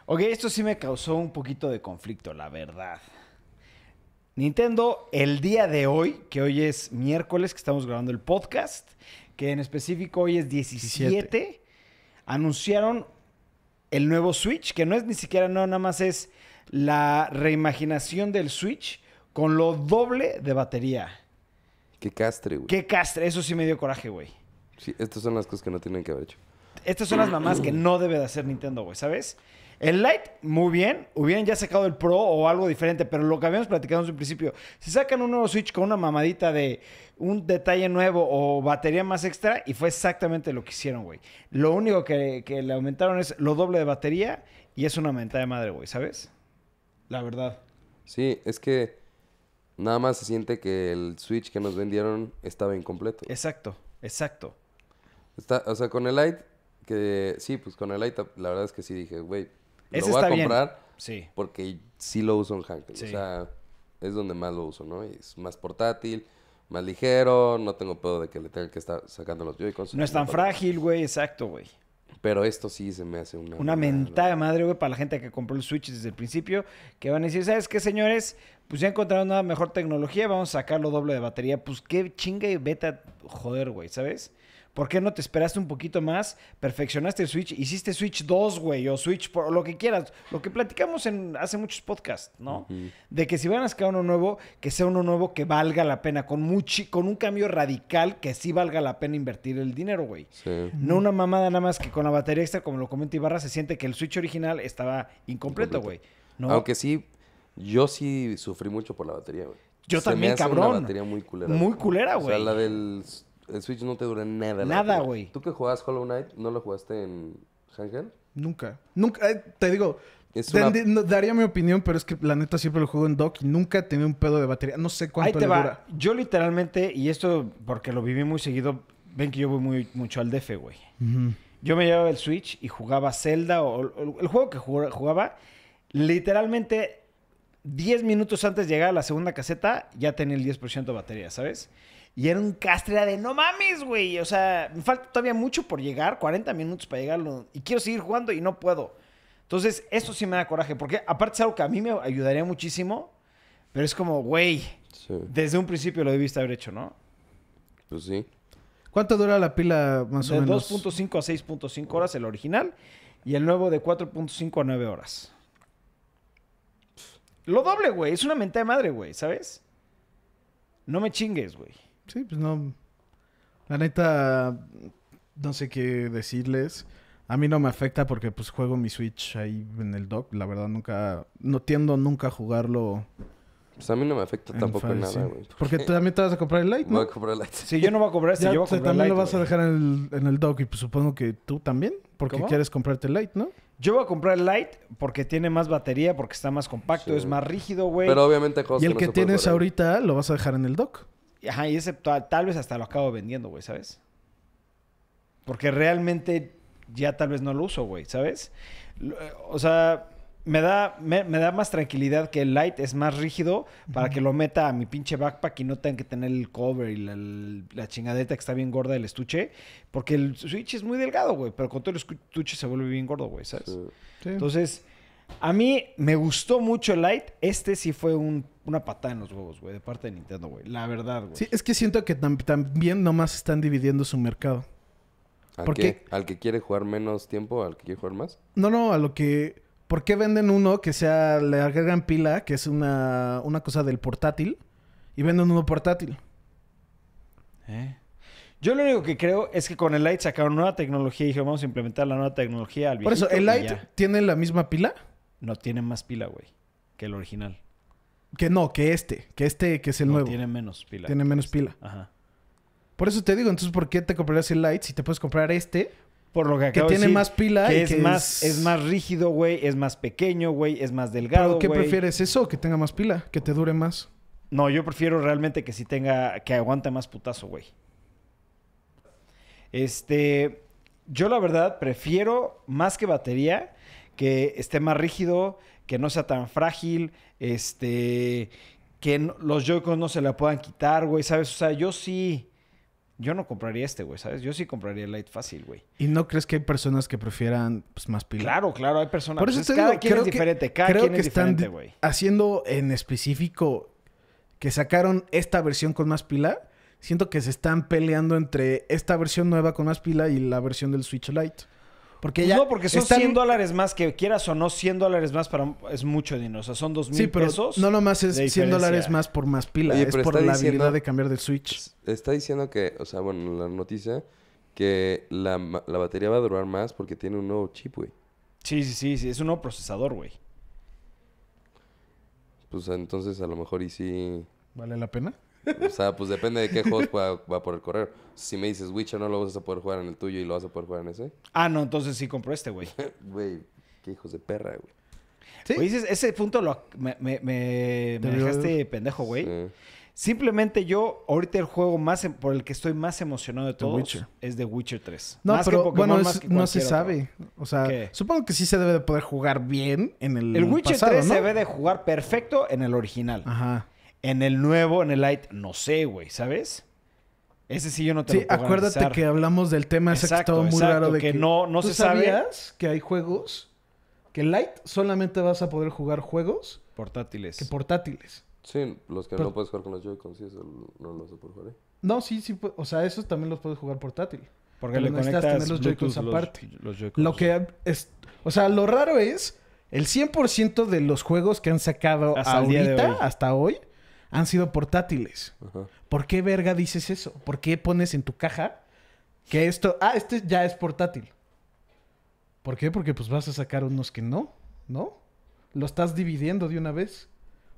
Ok, esto sí me causó un poquito de conflicto, la verdad. Nintendo, el día de hoy, que hoy es miércoles, que estamos grabando el podcast, que en específico hoy es 17, anunciaron el nuevo Switch, que no es ni siquiera, no, nada más es la reimaginación del Switch con lo doble de batería. Qué castre, güey. Qué castre, eso sí me dio coraje, güey. Sí, estas son las cosas que no tienen que haber hecho. Estas son las mamás que no debe de hacer Nintendo, güey, ¿sabes? El Lite, muy bien. Hubieran ya sacado el Pro o algo diferente, pero lo que habíamos platicado desde un principio, si sacan un nuevo Switch con una mamadita de un detalle nuevo o batería más extra, y fue exactamente lo que hicieron, güey. Lo único que, que le aumentaron es lo doble de batería y es una mentada de madre, güey, ¿sabes? La verdad. Sí, es que nada más se siente que el Switch que nos vendieron estaba incompleto. Exacto, exacto. Está, o sea, con el Lite, que sí, pues con el Lite, la verdad es que sí dije, güey, lo voy a bien. comprar Sí. porque sí lo uso en Hankel. Sí. O sea, es donde más lo uso, ¿no? Y es más portátil, más ligero, no tengo pedo de que le tenga que estar sacando los Joy-Cons. No es tan frágil, güey, exacto, güey. Pero esto sí se me hace una... Una mentada madre, güey, para la gente que compró el Switch desde el principio, que van a decir, ¿sabes qué, señores? Pues ya encontraron una mejor tecnología, vamos a sacarlo doble de batería. Pues qué chinga y beta, joder, güey, ¿sabes? ¿Por qué no te esperaste un poquito más? Perfeccionaste el Switch, hiciste Switch 2, güey, o Switch, por, o lo que quieras. Lo que platicamos en hace muchos podcasts, ¿no? De que si van a sacar uno nuevo, que sea uno nuevo que valga la pena, con, muchi- con un cambio radical que sí valga la pena invertir el dinero, güey. Sí. No una mamada nada más que con la batería extra, como lo comenta Ibarra, se siente que el Switch original estaba incompleto, güey. ¿No? Aunque sí, yo sí sufrí mucho por la batería, güey. Yo Se me también, hace cabrón. Una batería muy culera. Muy culera, O sea, güey. la del el Switch no te dura nada. Nada, güey. ¿Tú que jugabas Hollow Knight, no lo jugaste en Handheld? Nunca. Nunca, eh, te digo, una- daría mi opinión, pero es que la neta siempre lo juego en dock y nunca he tenido un pedo de batería. No sé Ahí cuánto te le va. dura. Yo literalmente, y esto porque lo viví muy seguido, ven que yo voy muy mucho al DF, güey. Yo me llevaba el Switch y jugaba Zelda o, o el juego que jugaba, jugaba, literalmente 10 minutos antes de llegar a la segunda caseta ya tenía el 10% de batería, ¿sabes? Y era un castre era de no mames, güey. O sea, me falta todavía mucho por llegar, 40 minutos para llegarlo. Y quiero seguir jugando y no puedo. Entonces, esto sí me da coraje, porque aparte es algo que a mí me ayudaría muchísimo, pero es como, güey, Sí, desde un principio lo debiste haber hecho, ¿no? pues sí. ¿Cuánto dura la pila más De o menos? 2.5 a 6.5 horas el original y el nuevo de 4.5 a 9 horas. Lo doble, güey. Es una mentada de madre, güey, ¿sabes? No me chingues, güey. Sí, pues no. La neta, no sé qué decirles. A mí no me afecta porque pues juego mi Switch ahí en el dock. La verdad nunca... No tiendo nunca a jugarlo Pues a mí no me afecta en tampoco en Fire, nada, sí. güey. Porque tú también te vas a comprar el Lite, Voy ¿no? a comprar la... Si yo no voy a comprar este, Ya, yo voy a te- comprar también Lite, lo vas a dejar en el, en el dock y pues supongo que tú también. Porque ¿Cómo? quieres comprarte el Lite, ¿no? Yo voy a comprar el Lite porque tiene más batería, porque está más compacto, Sí. es más rígido, güey. Pero obviamente hay cosas Y el no que se pueden tienes ahorita lo vas a dejar en el dock. Ajá, y ese tal, tal vez hasta lo acabo vendiendo, güey, ¿sabes? Porque realmente ya tal vez no lo uso, güey, ¿sabes? O sea, me da, me, me da más tranquilidad que el Lite es más rígido para que lo meta a mi pinche backpack y no tenga que tener el cover y la, la chingadeta que está bien gorda del estuche. Porque el Switch es muy delgado, güey, pero con todo el estuche se vuelve bien gordo, güey, ¿sabes? Sí. Sí. Entonces, a mí me gustó mucho el Lite. Este sí fue un- una patada en los huevos, güey, de parte de Nintendo, güey. La verdad, güey. Sí, es que siento que tam- también nomás están dividiendo su mercado. ¿A ¿Por qué? qué? ¿Al que quiere jugar menos tiempo? ¿Al que quiere jugar más? No, no, a lo que... ¿Por qué venden uno que sea, le agregan pila, que es una, una cosa del portátil, y venden uno portátil? ¿Eh? Yo lo único que creo es que con el Lite sacaron nueva tecnología y dijeron, vamos a implementar la nueva tecnología al Por eso, el ya. tiene la misma pila No tiene más pila, güey, que el original. que no, que este, que este que es el No, nuevo. tiene Tiene, menos pila. menos pila. Ajá. Por eso te digo, entonces, ¿por qué te comprarías el Lite si te puedes comprar este? Por lo que Que acabo de tiene decir, más pila que y es que más es- es más rígido, güey, es más pequeño, güey, es más delgado, ¿Pero qué güey. prefieres eso? Que tenga más pila, que te dure más. No, yo prefiero realmente que sí tenga, que aguante más putazo, güey. Este, yo la verdad prefiero más que batería, que esté más rígido, que no sea tan frágil, este, que no- los Joy-Con no se la puedan quitar, güey, ¿sabes? O sea, yo sí, yo no compraría este, güey, ¿sabes? Yo sí compraría el Lite fácil, güey. ¿Y no crees que hay personas que prefieran pues, más pila? Claro, claro, hay personas. Por eso es te cada digo, quien creo es que- diferente, cada creo quien que es diferente, di- güey. haciendo en específico que sacaron esta versión con más pila. Siento que se están peleando entre esta versión nueva con más pila y la versión del Switch Lite. Porque ya no, porque son están- 100 dólares más, que quieras o no, 100 dólares más para es mucho dinero. O sea, son 2 mil Sí, pero pesos. no nomás es de 100 dólares más por más pila. Oye, es por la diciendo- habilidad de cambiar del Switch. Está diciendo que, o sea, bueno, la noticia, que la, la batería va a durar más porque tiene un nuevo chip, güey. Sí, sí, sí, sí, es un nuevo procesador, güey. Pues entonces a lo mejor y sí... ¿Vale la pena? O sea, pues depende de qué juegos pueda- va a poder correr. Si me dices Witcher no lo vas a poder jugar en el tuyo y lo vas a poder jugar en ese. Ah, no, entonces sí compro este, güey. Güey, qué hijos de perra, güey. Sí. Ese, ese punto lo, me, me, me- dejaste pendejo, güey. Sí. Simplemente yo, ahorita el juego más em- por el que estoy más emocionado de todos Witcher. es The Witcher 3. No, Más que pero Pokémon, bueno, más es- que no se sabe. otro. O sea, ¿Qué? supongo que sí se debe de poder jugar bien en el El Witcher pasado, 3 ¿no? se debe de jugar perfecto en el original. Ajá. En el nuevo, en el Lite, no sé, güey, ¿sabes? Ese sí yo no te Sí, lo puedo acuérdate que hablamos del tema ese que Exacto, estaba muy exacto, raro de que que, no- no ¿Tú se sabe? sabías que hay juegos que Lite solamente vas a poder jugar juegos Portátiles. que portátiles. Sí, los que Pero- no puedes jugar con los Joy-Cons, sí, eso no los poder jugar ahí. No, sí, sí, o sea, esos también los puedes jugar portátil. Porque pero le necesitas conectas tener los Joy-Cons aparte. los Joy-Cons. Lo que es, o sea, lo raro es el 100% de los juegos que han sacado Hasta ahorita, hoy. hasta hoy, han sido portátiles. Ajá. ¿Por qué verga dices eso? ¿Por qué pones en tu caja que esto, ah, este ya es portátil? ¿Por qué? Porque pues vas a sacar unos que no, ¿no? Lo estás dividiendo de una vez.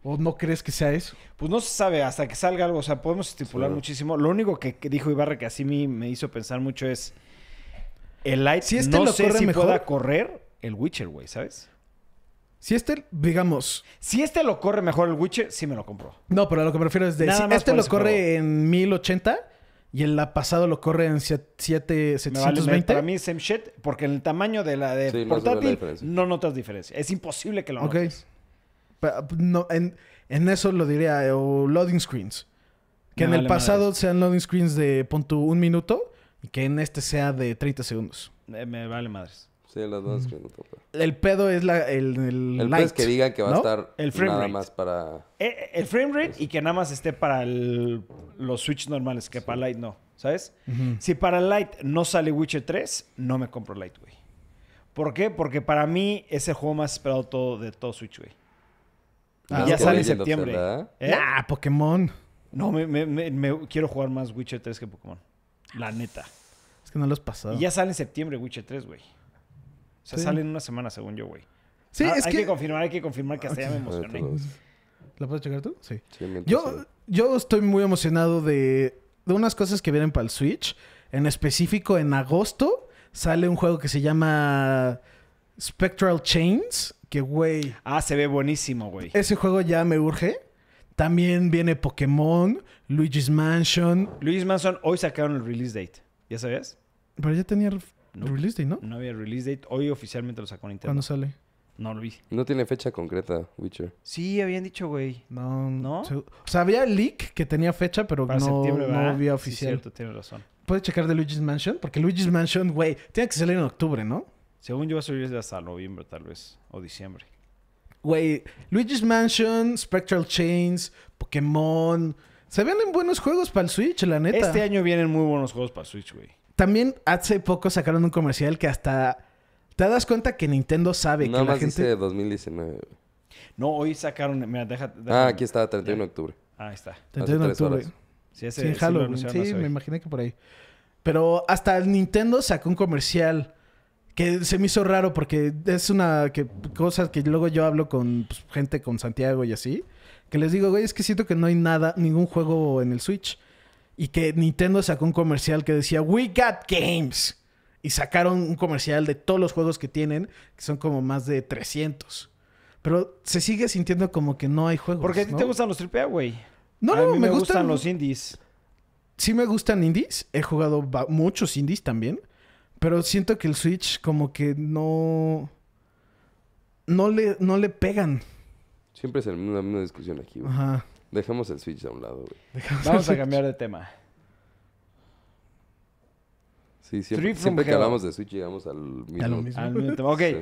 ¿O no crees que sea eso? Pues no se sabe hasta que salga algo. O sea, podemos estipular Sí. muchísimo. Lo único que, que dijo Ibarra que así me, me hizo pensar mucho es... El Lite Si este no lo sé corre si mejor- pueda correr el Witcher, güey, ¿sabes? Si este, digamos, Si este lo corre mejor el Witcher, sí me lo compro. no, pero a lo que me refiero es de Nada si más este lo corre juego. en 1080 y el la pasado lo corre en 7, Me vale, me- 720. para mí es same shit, porque en el tamaño de la de Sí, no la portátil no notas diferencia. Es imposible que lo Ok. notes. Pa- No, en, en eso lo diría, eh, o loading screens. Que Me en el pasado sean loading screens de pon tú, un minuto y que en este sea de 30 segundos. Eh, me vale madres. Sí, las dos puedo. El pedo es la, el, el, El light, que digan que va ¿no? a estar El frame nada rate. más para... Eh, eh, el frame rate y que nada más esté para el- los Switch normales, que para Lite no, ¿sabes? Si para Lite no sale Witcher 3, no me compro Lite, güey. ¿Por qué? Porque para mí es el juego más esperado todo, de todo Switch, güey. Ah, y ya sale en septiembre. ¿Eh? Nah, Pokémon. No, me, me- me- me- quiero jugar más Witcher 3 que Pokémon. La neta. Es que no lo has pasado. Y ya sale en septiembre Witcher 3, güey. O sea, Sí. sale en una semana, según yo, güey. Sí, Ah, es hay que... que... confirmar, hay que confirmar que hasta ya me emocioné. ¿La puedes checar tú? Sí. Yo, yo estoy muy emocionado de, de unas cosas que vienen para el Switch. En específico, en agosto sale un juego que se llama Spectral Chains. Que, güey, Ah, se ve buenísimo, güey. ese juego ya me urge. También viene Pokémon, Luigi's Mansion. Luis Manson, hoy sacaron el release date. ¿Ya sabías? Pero ya tenía No. release day, ¿no? No había release date. Hoy oficialmente lo sacó Nintendo. ¿Cuándo sale? No lo vi. No tiene fecha concreta, Witcher. Sí, habían dicho, güey. No, ¿No? se- O sea, había leak que tenía fecha, pero Para no, no había Sí, oficial. cierto, tienes razón. ¿Puedes checar de Luigi's Mansion? Porque Luigi's Mansion, güey, tiene que salir en octubre, ¿no? Según yo va a salir hasta noviembre, tal vez. O diciembre. Güey, Luigi's Mansion, Spectral Chains, Pokémon. Se vienen buenos juegos para el Switch, la neta. Este año vienen muy buenos juegos para Switch, güey. También hace poco sacaron un comercial que hasta te das cuenta que Nintendo sabe Nada que la más gente. dice 2019. güey. No, hoy sacaron... Mira, deja... Ah, aquí está, 31 de octubre. Ah, ahí está. 31 de octubre. horas. Sí, ese, Sí, en sí lo Halloween. Sí, me imaginé que por ahí. Pero hasta el Nintendo sacó un comercial que se me hizo raro porque es una que, cosa que luego yo hablo con pues, gente con Santiago y así. Que les digo, güey, es que siento que no hay nada, ningún juego en el Switch. Y que Nintendo sacó un comercial que decía, We got games. Y sacaron un comercial de todos los juegos que tienen, que son como más de 300. Pero se sigue sintiendo como que no hay juegos. Porque a ti ¿no? te gustan los AAA, güey. No, a no, mí me, me, gustan, gustan los indies. sí me gustan indies. He jugado muchos indies también. Pero siento que el Switch como que no... No le, no le pegan. Siempre es la misma discusión aquí, güey. Ajá. Dejemos el Switch a un lado, güey. Vamos a cambiar de tema. Sí, siempre, que hablamos de Switch llegamos al mismo. A lo mismo. Al mismo tema. Ok. Sí.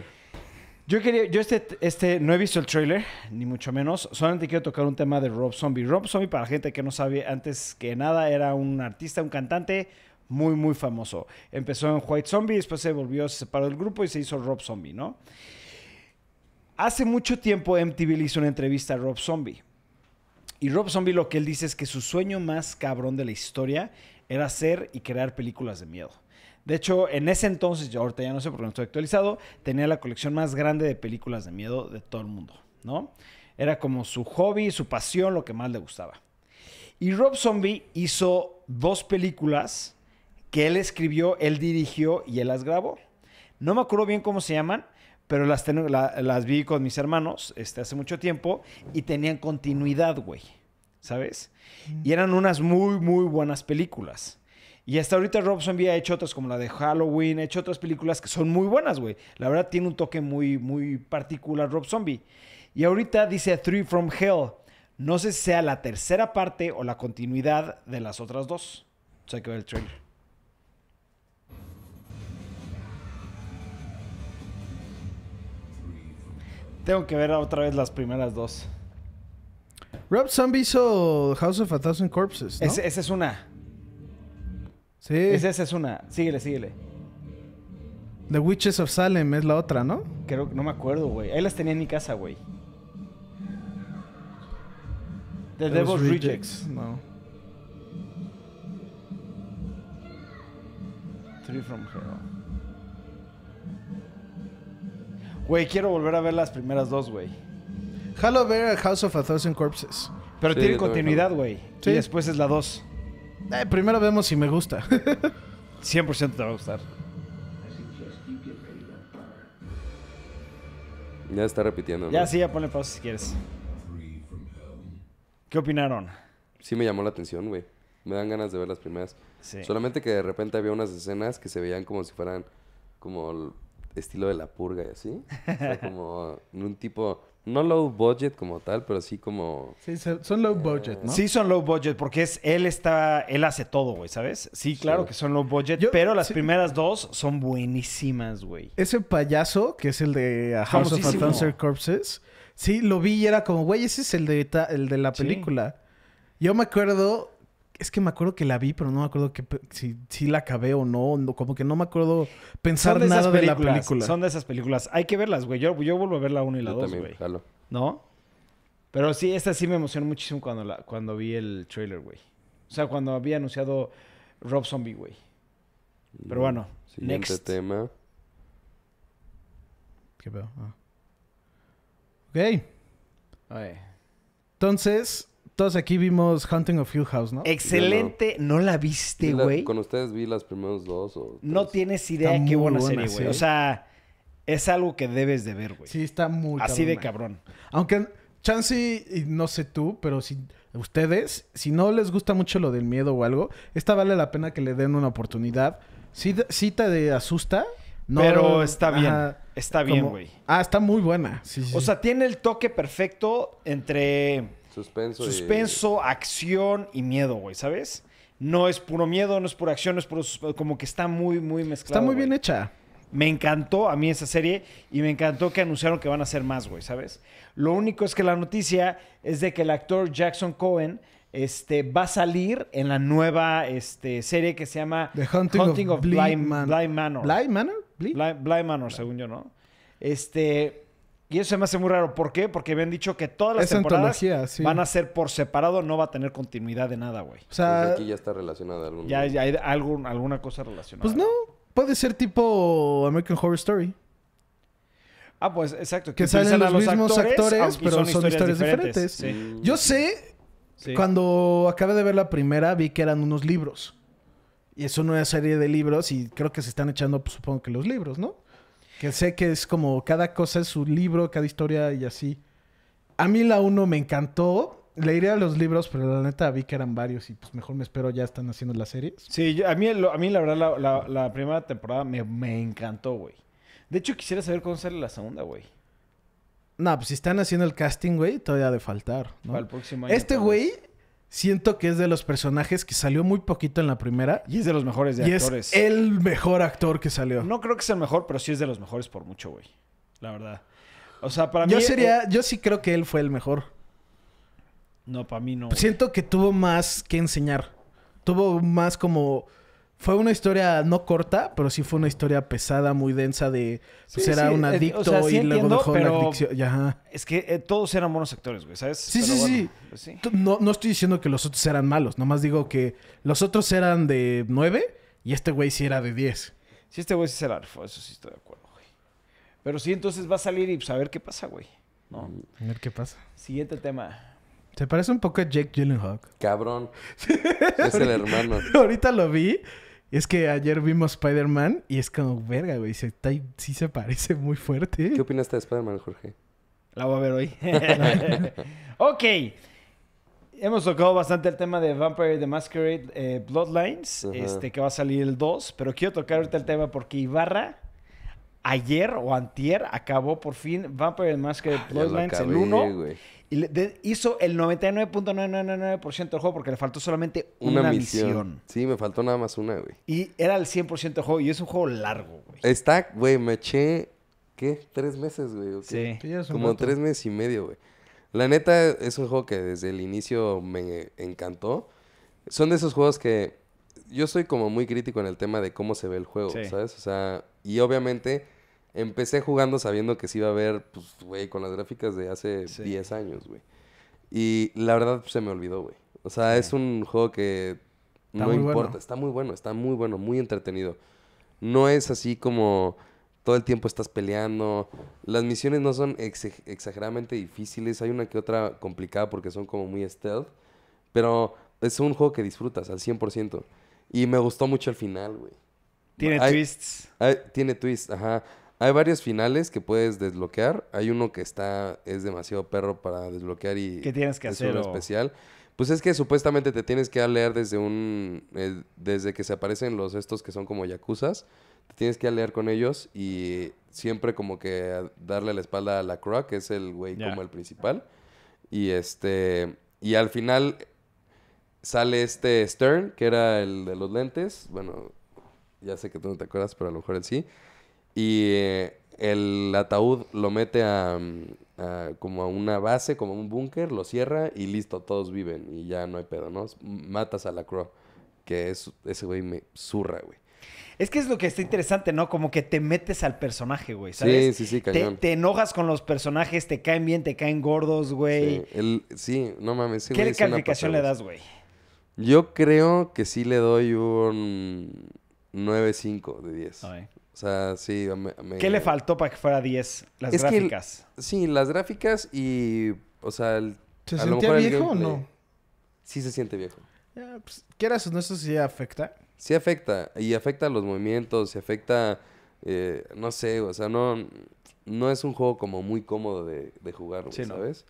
Yo quería, yo este, este, no he visto el trailer, ni mucho menos. Solamente quiero tocar un tema de Rob Zombie. Rob Zombie, para la gente que no sabe, antes que nada era un artista, un cantante muy, muy famoso. Empezó en White Zombie, después se volvió, se separó del grupo y se hizo Rob Zombie, ¿no? Hace mucho tiempo MTV le hizo una entrevista a Rob Zombie. Y Rob Zombie lo que él dice es que su sueño más cabrón de la historia era hacer y crear películas de miedo. De hecho, en ese entonces, yo ahorita ya no sé porque no estoy actualizado, tenía la colección más grande de películas de miedo de todo el mundo, ¿no? Era como su hobby, su pasión, lo que más le gustaba. Y Rob Zombie hizo dos películas que él escribió, él dirigió y él las grabó. No me acuerdo bien cómo se llaman, pero las, tengo- la- las vi con mis hermanos este, hace mucho tiempo y tenían continuidad, güey. ¿Sabes? Y eran unas muy, muy buenas películas. Y hasta ahorita Rob Zombie ha hecho otras como la de Halloween, ha hecho otras películas que son muy buenas, güey. La verdad tiene un toque muy, muy particular Rob Zombie. Y ahorita dice Three from Hell. No sé si sea la tercera parte o la continuidad de las otras dos. O sea, hay que ver el trailer. Tengo que ver otra vez las primeras dos. Rob Zombie hizo House of a Thousand Corpses, ¿no? Esa es una. Sí. Esa, es una. Síguele, síguele. The Witches of Salem es la otra, ¿no? Creo que no me acuerdo, güey. Ahí las tenía en mi casa, güey. The Those Devil's Rejects. No. Three from Hell. Güey, quiero volver a ver las primeras dos, güey. Halo ver House of a Thousand Corpses. Pero Sí, tiene yo también continuidad, jalo. güey. Sí. Y después es la dos. Eh, primero vemos si me gusta. 100% te va a gustar. Ya está repitiendo. ¿no? Ya, sí, ya ponle pausa si quieres. ¿Qué opinaron? Sí me llamó la atención, güey. Me dan ganas de ver las primeras. Sí. Solamente que de repente había unas escenas que se veían como si fueran como el estilo de la purga y así. O sea, como en un tipo, no low budget como tal, pero sí como... sí, son low budget, ¿no? Sí son low budget porque es él está él hace todo, güey, ¿sabes? Sí, claro Sí. que son low budget, Yo- pero las sí. primeras dos son buenísimas, güey. Ese payaso, que es el de A House of a. Thousand Corpses, sí, lo vi y era como, güey, ese es el de, ta- el de la Sí. película. Yo me acuerdo, es que me acuerdo que la vi, pero no me acuerdo que, si, si la acabé o no, no, como que no me acuerdo pensar de nada de la películas, película. Son de esas películas. Hay que verlas, güey. Yo, yo vuelvo a ver la 1 y la Yo 2, también, güey. jalo. ¿No? Pero sí, esta sí me emocionó muchísimo cuando, la, cuando vi el trailer, güey. O sea, cuando había anunciado Rob Zombie, güey. Pero bueno, Siguiente next. tema. ¿Qué veo? Ah. Ok. Ay. Entonces, todos aquí vimos Hunting of Hill House, ¿no? Excelente. ¿No la viste, güey? Con ustedes vi las primeros dos o No tienes idea qué buena, buena, serie, güey. sí. O sea, es algo que debes de ver, güey. Sí, está muy Así de cabrón. Aunque Chansey, y no sé tú, pero si ustedes, si no les gusta mucho lo del miedo o algo, esta vale la pena que le den una oportunidad. Sí, sí te asusta. No, Pero está bien. ajá, Está bien, güey. Ah, está muy buena. Sí, sí, O sea, tiene el toque perfecto entre Suspenso. y- suspenso, acción y miedo, güey, ¿sabes? No es puro miedo, no es pura acción, no es puro suspenso. Como que está muy, muy mezclado. está muy bien hecha. Me encantó a mí esa serie y me encantó que anunciaron que van a hacer más, güey, ¿sabes? Lo único es que la noticia es de que el actor Jackson Cohen este, va a salir en la nueva este, serie que se llama The Hunting, of, Bly Manor. Bly Manor? Bly? Bly, Bly Manor, según yo, ¿no? Este... Y eso se me hace muy raro. ¿Por qué? Porque me han dicho que todas las Es temporadas sí. van a ser por separado, no va a tener continuidad de nada, güey. O Pues sea, aquí ya está relacionada. algún- Ya, ya hay algún, alguna cosa relacionada. pues no. Puede ser tipo American Horror Story. Ah, pues exacto. Que salen utilizan a los mismos actores, pero son historias diferentes. Sí. Yo sé, sí. cuando acabé de ver la primera, vi que eran unos libros. Y es una serie de libros y creo que se están echando, pues, supongo que los libros, ¿no? Que sé que es como cada cosa es su libro, cada historia y así. A mí la uno me encantó. Leiré a los libros, pero la neta vi que eran varios y pues mejor me espero ya están haciendo las series. Sí, yo- a, mí, lo- a mí la verdad la, la- la primera temporada me, me encantó, güey. De hecho, quisiera saber cómo sale la segunda, güey. No, pues si están haciendo el casting, güey, todavía ha de faltar, ¿no? Para el próximo año. Este güey. Siento que es de los personajes que salió muy poquito en la primera. Y es de los mejores de Y actores. es el mejor actor que salió. No creo que sea el mejor, pero sí es de los mejores por mucho, güey. La verdad. O sea, para mí... yo eh, sería, yo sí creo que él fue el mejor. no, para mí no. güey. Siento que tuvo más que enseñar. Tuvo más como. Fue una historia no corta, pero sí fue una historia pesada, muy densa de. Pues Sí, era sí, un eh, adicto o sea, sí y luego dejó pero- la adicción. Ajá. Es que eh, todos eran buenos actores, güey, ¿sabes? Sí, Pero sí, bueno, sí. pues No, no estoy diciendo que los otros eran malos. Nomás digo que los otros eran de 9 y este güey sí era de 10. Sí, este güey sí se la rifó, eso sí estoy de acuerdo, güey. Pero sí, entonces va a salir y pues a ver qué pasa, güey. No. A ver qué pasa. Siguiente tema. Se parece un poco a Jake Gyllenhaal. Cabrón. es el hermano. Ahorita lo vi. Es que ayer vimos Spider-Man y es como, verga, güey. Se, está- sí se parece muy fuerte. ¿Qué opinaste de Spider-Man, Jorge? La voy a ver hoy. ok. Hemos tocado bastante el tema de Vampire the Masquerade eh, Bloodlines, Ajá. este, que va a salir el 2, pero quiero tocar ahorita el tema porque Ibarra ayer o antier acabó por fin Vampire the Masquerade Ah, Bloodlines, el acabé, 1, güey. Y le- de- hizo el 99.999% del juego porque le faltó solamente una, Una, misión. misión. Sí, me faltó nada más una, güey. Y era el 100% del juego y es un juego largo, güey. Está, güey, me eché, ¿qué? ¿Tres meses, güey? Sí. Como rato. tres meses y medio, güey. La neta, es un juego que desde el inicio me encantó. Son de esos juegos que yo soy como muy crítico en el tema de cómo se ve el juego, Sí. ¿sabes? O sea, y obviamente empecé jugando sabiendo que se iba a ver, pues, güey, con las gráficas de hace Sí. 10 años, güey. Y la verdad pues, se me olvidó, güey. O sea, es un juego que Está no importa. bueno. Está muy bueno, está muy bueno, muy entretenido. No es así como todo el tiempo estás peleando. Las misiones no son exageradamente difíciles. Hay una que otra complicada porque son como muy stealth. Pero es un juego que disfrutas al 100%. Y me gustó mucho el final, güey. Tiene Hay- twists. hay- tiene twist, ajá. Hay varios finales que puedes desbloquear. Hay uno que está, es demasiado perro para desbloquear y ¿Qué tienes que es hacer? uno o- especial. Pues es que supuestamente te tienes que leer desde un, eh, desde que se aparecen los estos que son como yakuzas, te tienes que leer con ellos y siempre como que darle la espalda a la Croc, que es el güey como el principal. Y este, y al final sale este Stern, que era el de los lentes. Bueno, ya sé que tú no te acuerdas, pero a lo mejor él sí. Y eh, el ataúd lo mete a, mm, a como a una base, como a un búnker, lo cierra y listo, todos viven y ya no hay pedo, ¿no? Matas a la Crow, que es ese güey me zurra, güey. Es que es lo que está interesante, ¿no? Como que te metes al personaje, güey, ¿sabes? Sí, sí, sí, Te, cañón. te enojas con los personajes, te caen bien, te caen gordos, güey. Sí, el- sí, no mames. ese ¿Qué güey calificación le das, güey? Yo creo que sí le doy un 9.5 de 10. Ay. O sea, sí. me- me- ¿Qué le faltó para que fuera 10? Las Es que el- gráficas. Sí, las gráficas y. O sea, el- ¿Se a lo sentía mejor el viejo o no? Sí se siente viejo. Ya, pues, quieras o no, eso sí afecta. Sí afecta. Y afecta los movimientos, y afecta. eh, no sé, o sea, no. No es un juego como muy cómodo de, de jugar, güey, Sí, no. ¿sabes?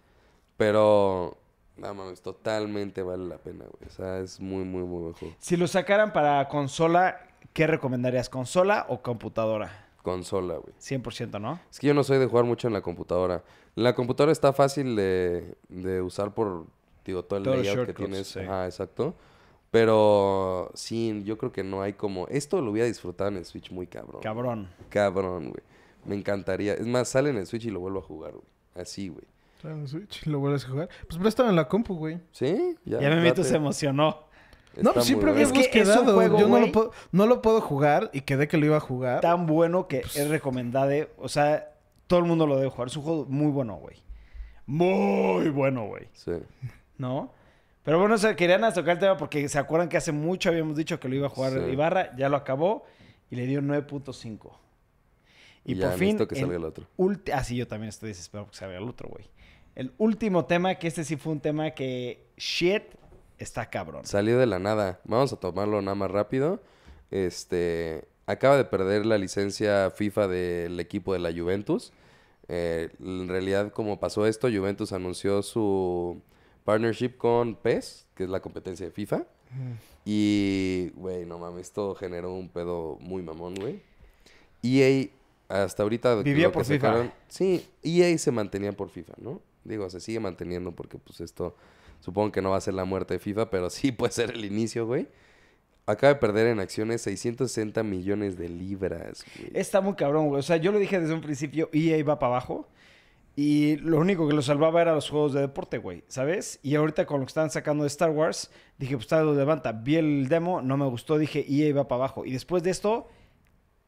Pero. No mames, totalmente vale la pena, güey. O sea, es muy, muy, muy buen juego. Si lo sacaran para consola, ¿qué recomendarías? ¿Consola o computadora? Consola, güey. 100%, ¿no? Es que yo no soy de jugar mucho en la computadora. La computadora está fácil de, de usar por, digo, todo el Todos los layout que tienes. sí. Ajá, exacto. Pero sí, yo creo que no hay como... Esto lo hubiera disfrutado en el Switch muy cabrón. Cabrón. Cabrón, güey. Me encantaría. Es más, sale en el Switch y lo vuelvo a jugar, güey. Así, güey. Trae un Switch, lo vuelves a jugar. Pues préstame en la compu, güey. ¿Sí? Ya, Ya me meto, se emocionó. No, pues siempre bueno. habíamos Es que quedado. juego, Yo no lo, puedo, no lo puedo jugar y quedé que lo iba a jugar. Tan bueno que Pues es recomendable. O sea, todo el mundo lo debe jugar. Es un juego muy bueno, güey. Muy bueno, güey. Sí. ¿No? Pero bueno, o sea, querían tocar el tema porque se acuerdan que hace mucho habíamos dicho que lo iba a jugar Sí. Ibarra. Ya lo acabó y le dio 9.5. Y, Y ya por fin... que el salga el otro. ah, sí, yo también estoy desesperado porque salga el otro, güey. El último tema, que este sí fue un tema que... Shit, está cabrón. Salió de la nada. Vamos a tomarlo nada más rápido. Este acaba de perder la licencia FIFA del equipo de la Juventus. Eh, en realidad, como pasó esto, Juventus anunció su partnership con PES, que es la competencia de FIFA. Y, güey, no mames, esto generó un pedo muy mamón, güey. EA, hasta ahorita... Vivía por FIFA. Sí, EA se mantenía por FIFA, ¿no? Digo, se sigue manteniendo porque, pues, esto... Supongo que no va a ser la muerte de FIFA, pero sí puede ser el inicio, güey. Acaba de perder en acciones 660 millones de libras, güey. Está muy cabrón, güey. O sea, yo lo dije desde un principio, EA iba para abajo. Y lo único que lo salvaba era los juegos de deporte, güey, ¿sabes? Y ahorita con lo que están sacando de Star Wars, dije, pues tal lo levanta. Vi el demo, no me gustó, dije, EA iba para abajo. Y después de esto,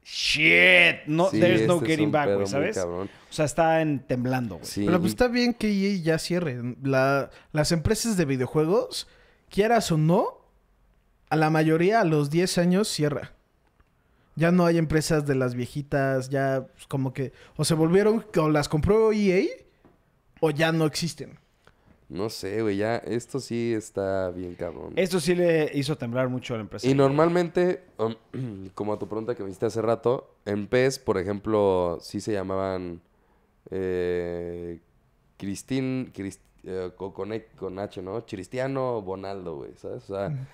shit, no, Sí, there's no este es getting back, güey, ¿sabes? O sea, está en temblando, güey. Sí, Pero pues y- está bien que EA ya cierre. La- las empresas de videojuegos, quieras o no, a la mayoría a los 10 años cierra. Ya no hay empresas de las viejitas, ya pues, como que o se volvieron, o las compró EA, o ya no existen. No sé, güey, ya esto sí está bien cabrón. Esto sí le hizo temblar mucho a la empresa. Y normalmente, um, como a tu pregunta que me hiciste hace rato, en PES, por ejemplo, sí se llamaban eh, Cristín, Crist- eh, co- con, E- con H, ¿no? Cristiano Bonaldo, güey, ¿sabes? O sea,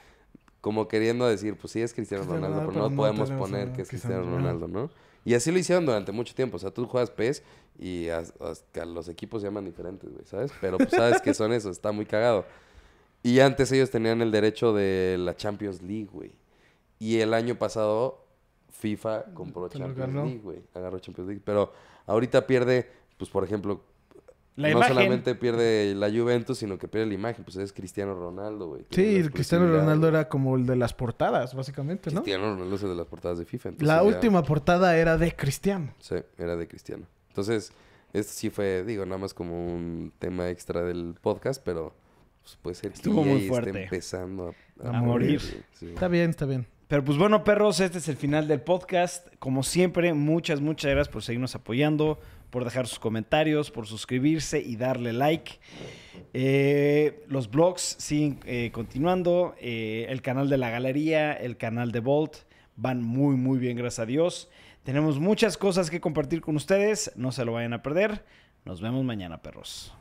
como queriendo decir, pues sí es Cristiano Cristiano Ronaldo, Ronaldo, pero no podemos poner que es Cristiano Cristiano Ronaldo, ¿no? Y así lo hicieron durante mucho tiempo. O sea, tú juegas PES y as- hasta los equipos se llaman diferentes, güey, ¿sabes? Pero pues sabes que son eso, está muy cagado. Y antes ellos tenían el derecho de la Champions League, güey. Y el año pasado FIFA compró Champions. League, güey. Agarró Champions League. Pero ahorita pierde, pues por ejemplo, La no imagen. solamente pierde la Juventus, sino que pierde la imagen. Pues es Cristiano Ronaldo, güey. Sí, el Cristiano Ronaldo era como el de las portadas, básicamente, ¿no? Cristiano Ronaldo es el de las portadas de FIFA. La ya- última portada era de Cristiano. Sí, era de Cristiano. Entonces, esto sí fue, digo, nada más como un tema extra del podcast, pero pues, puede ser que Estuvo muy fuerte. esté empezando a, A morir. güey, sí. Está bien, está bien. Pero pues bueno, perros, este es el final del podcast. Como siempre, muchas, muchas gracias por seguirnos apoyando, por dejar sus comentarios, por suscribirse y darle like. Eh, los blogs siguen eh, continuando. Eh, el canal de la galería, el canal de Volt van muy, muy bien, gracias a Dios. Tenemos muchas cosas que compartir con ustedes. No se lo vayan a perder. Nos vemos mañana, perros.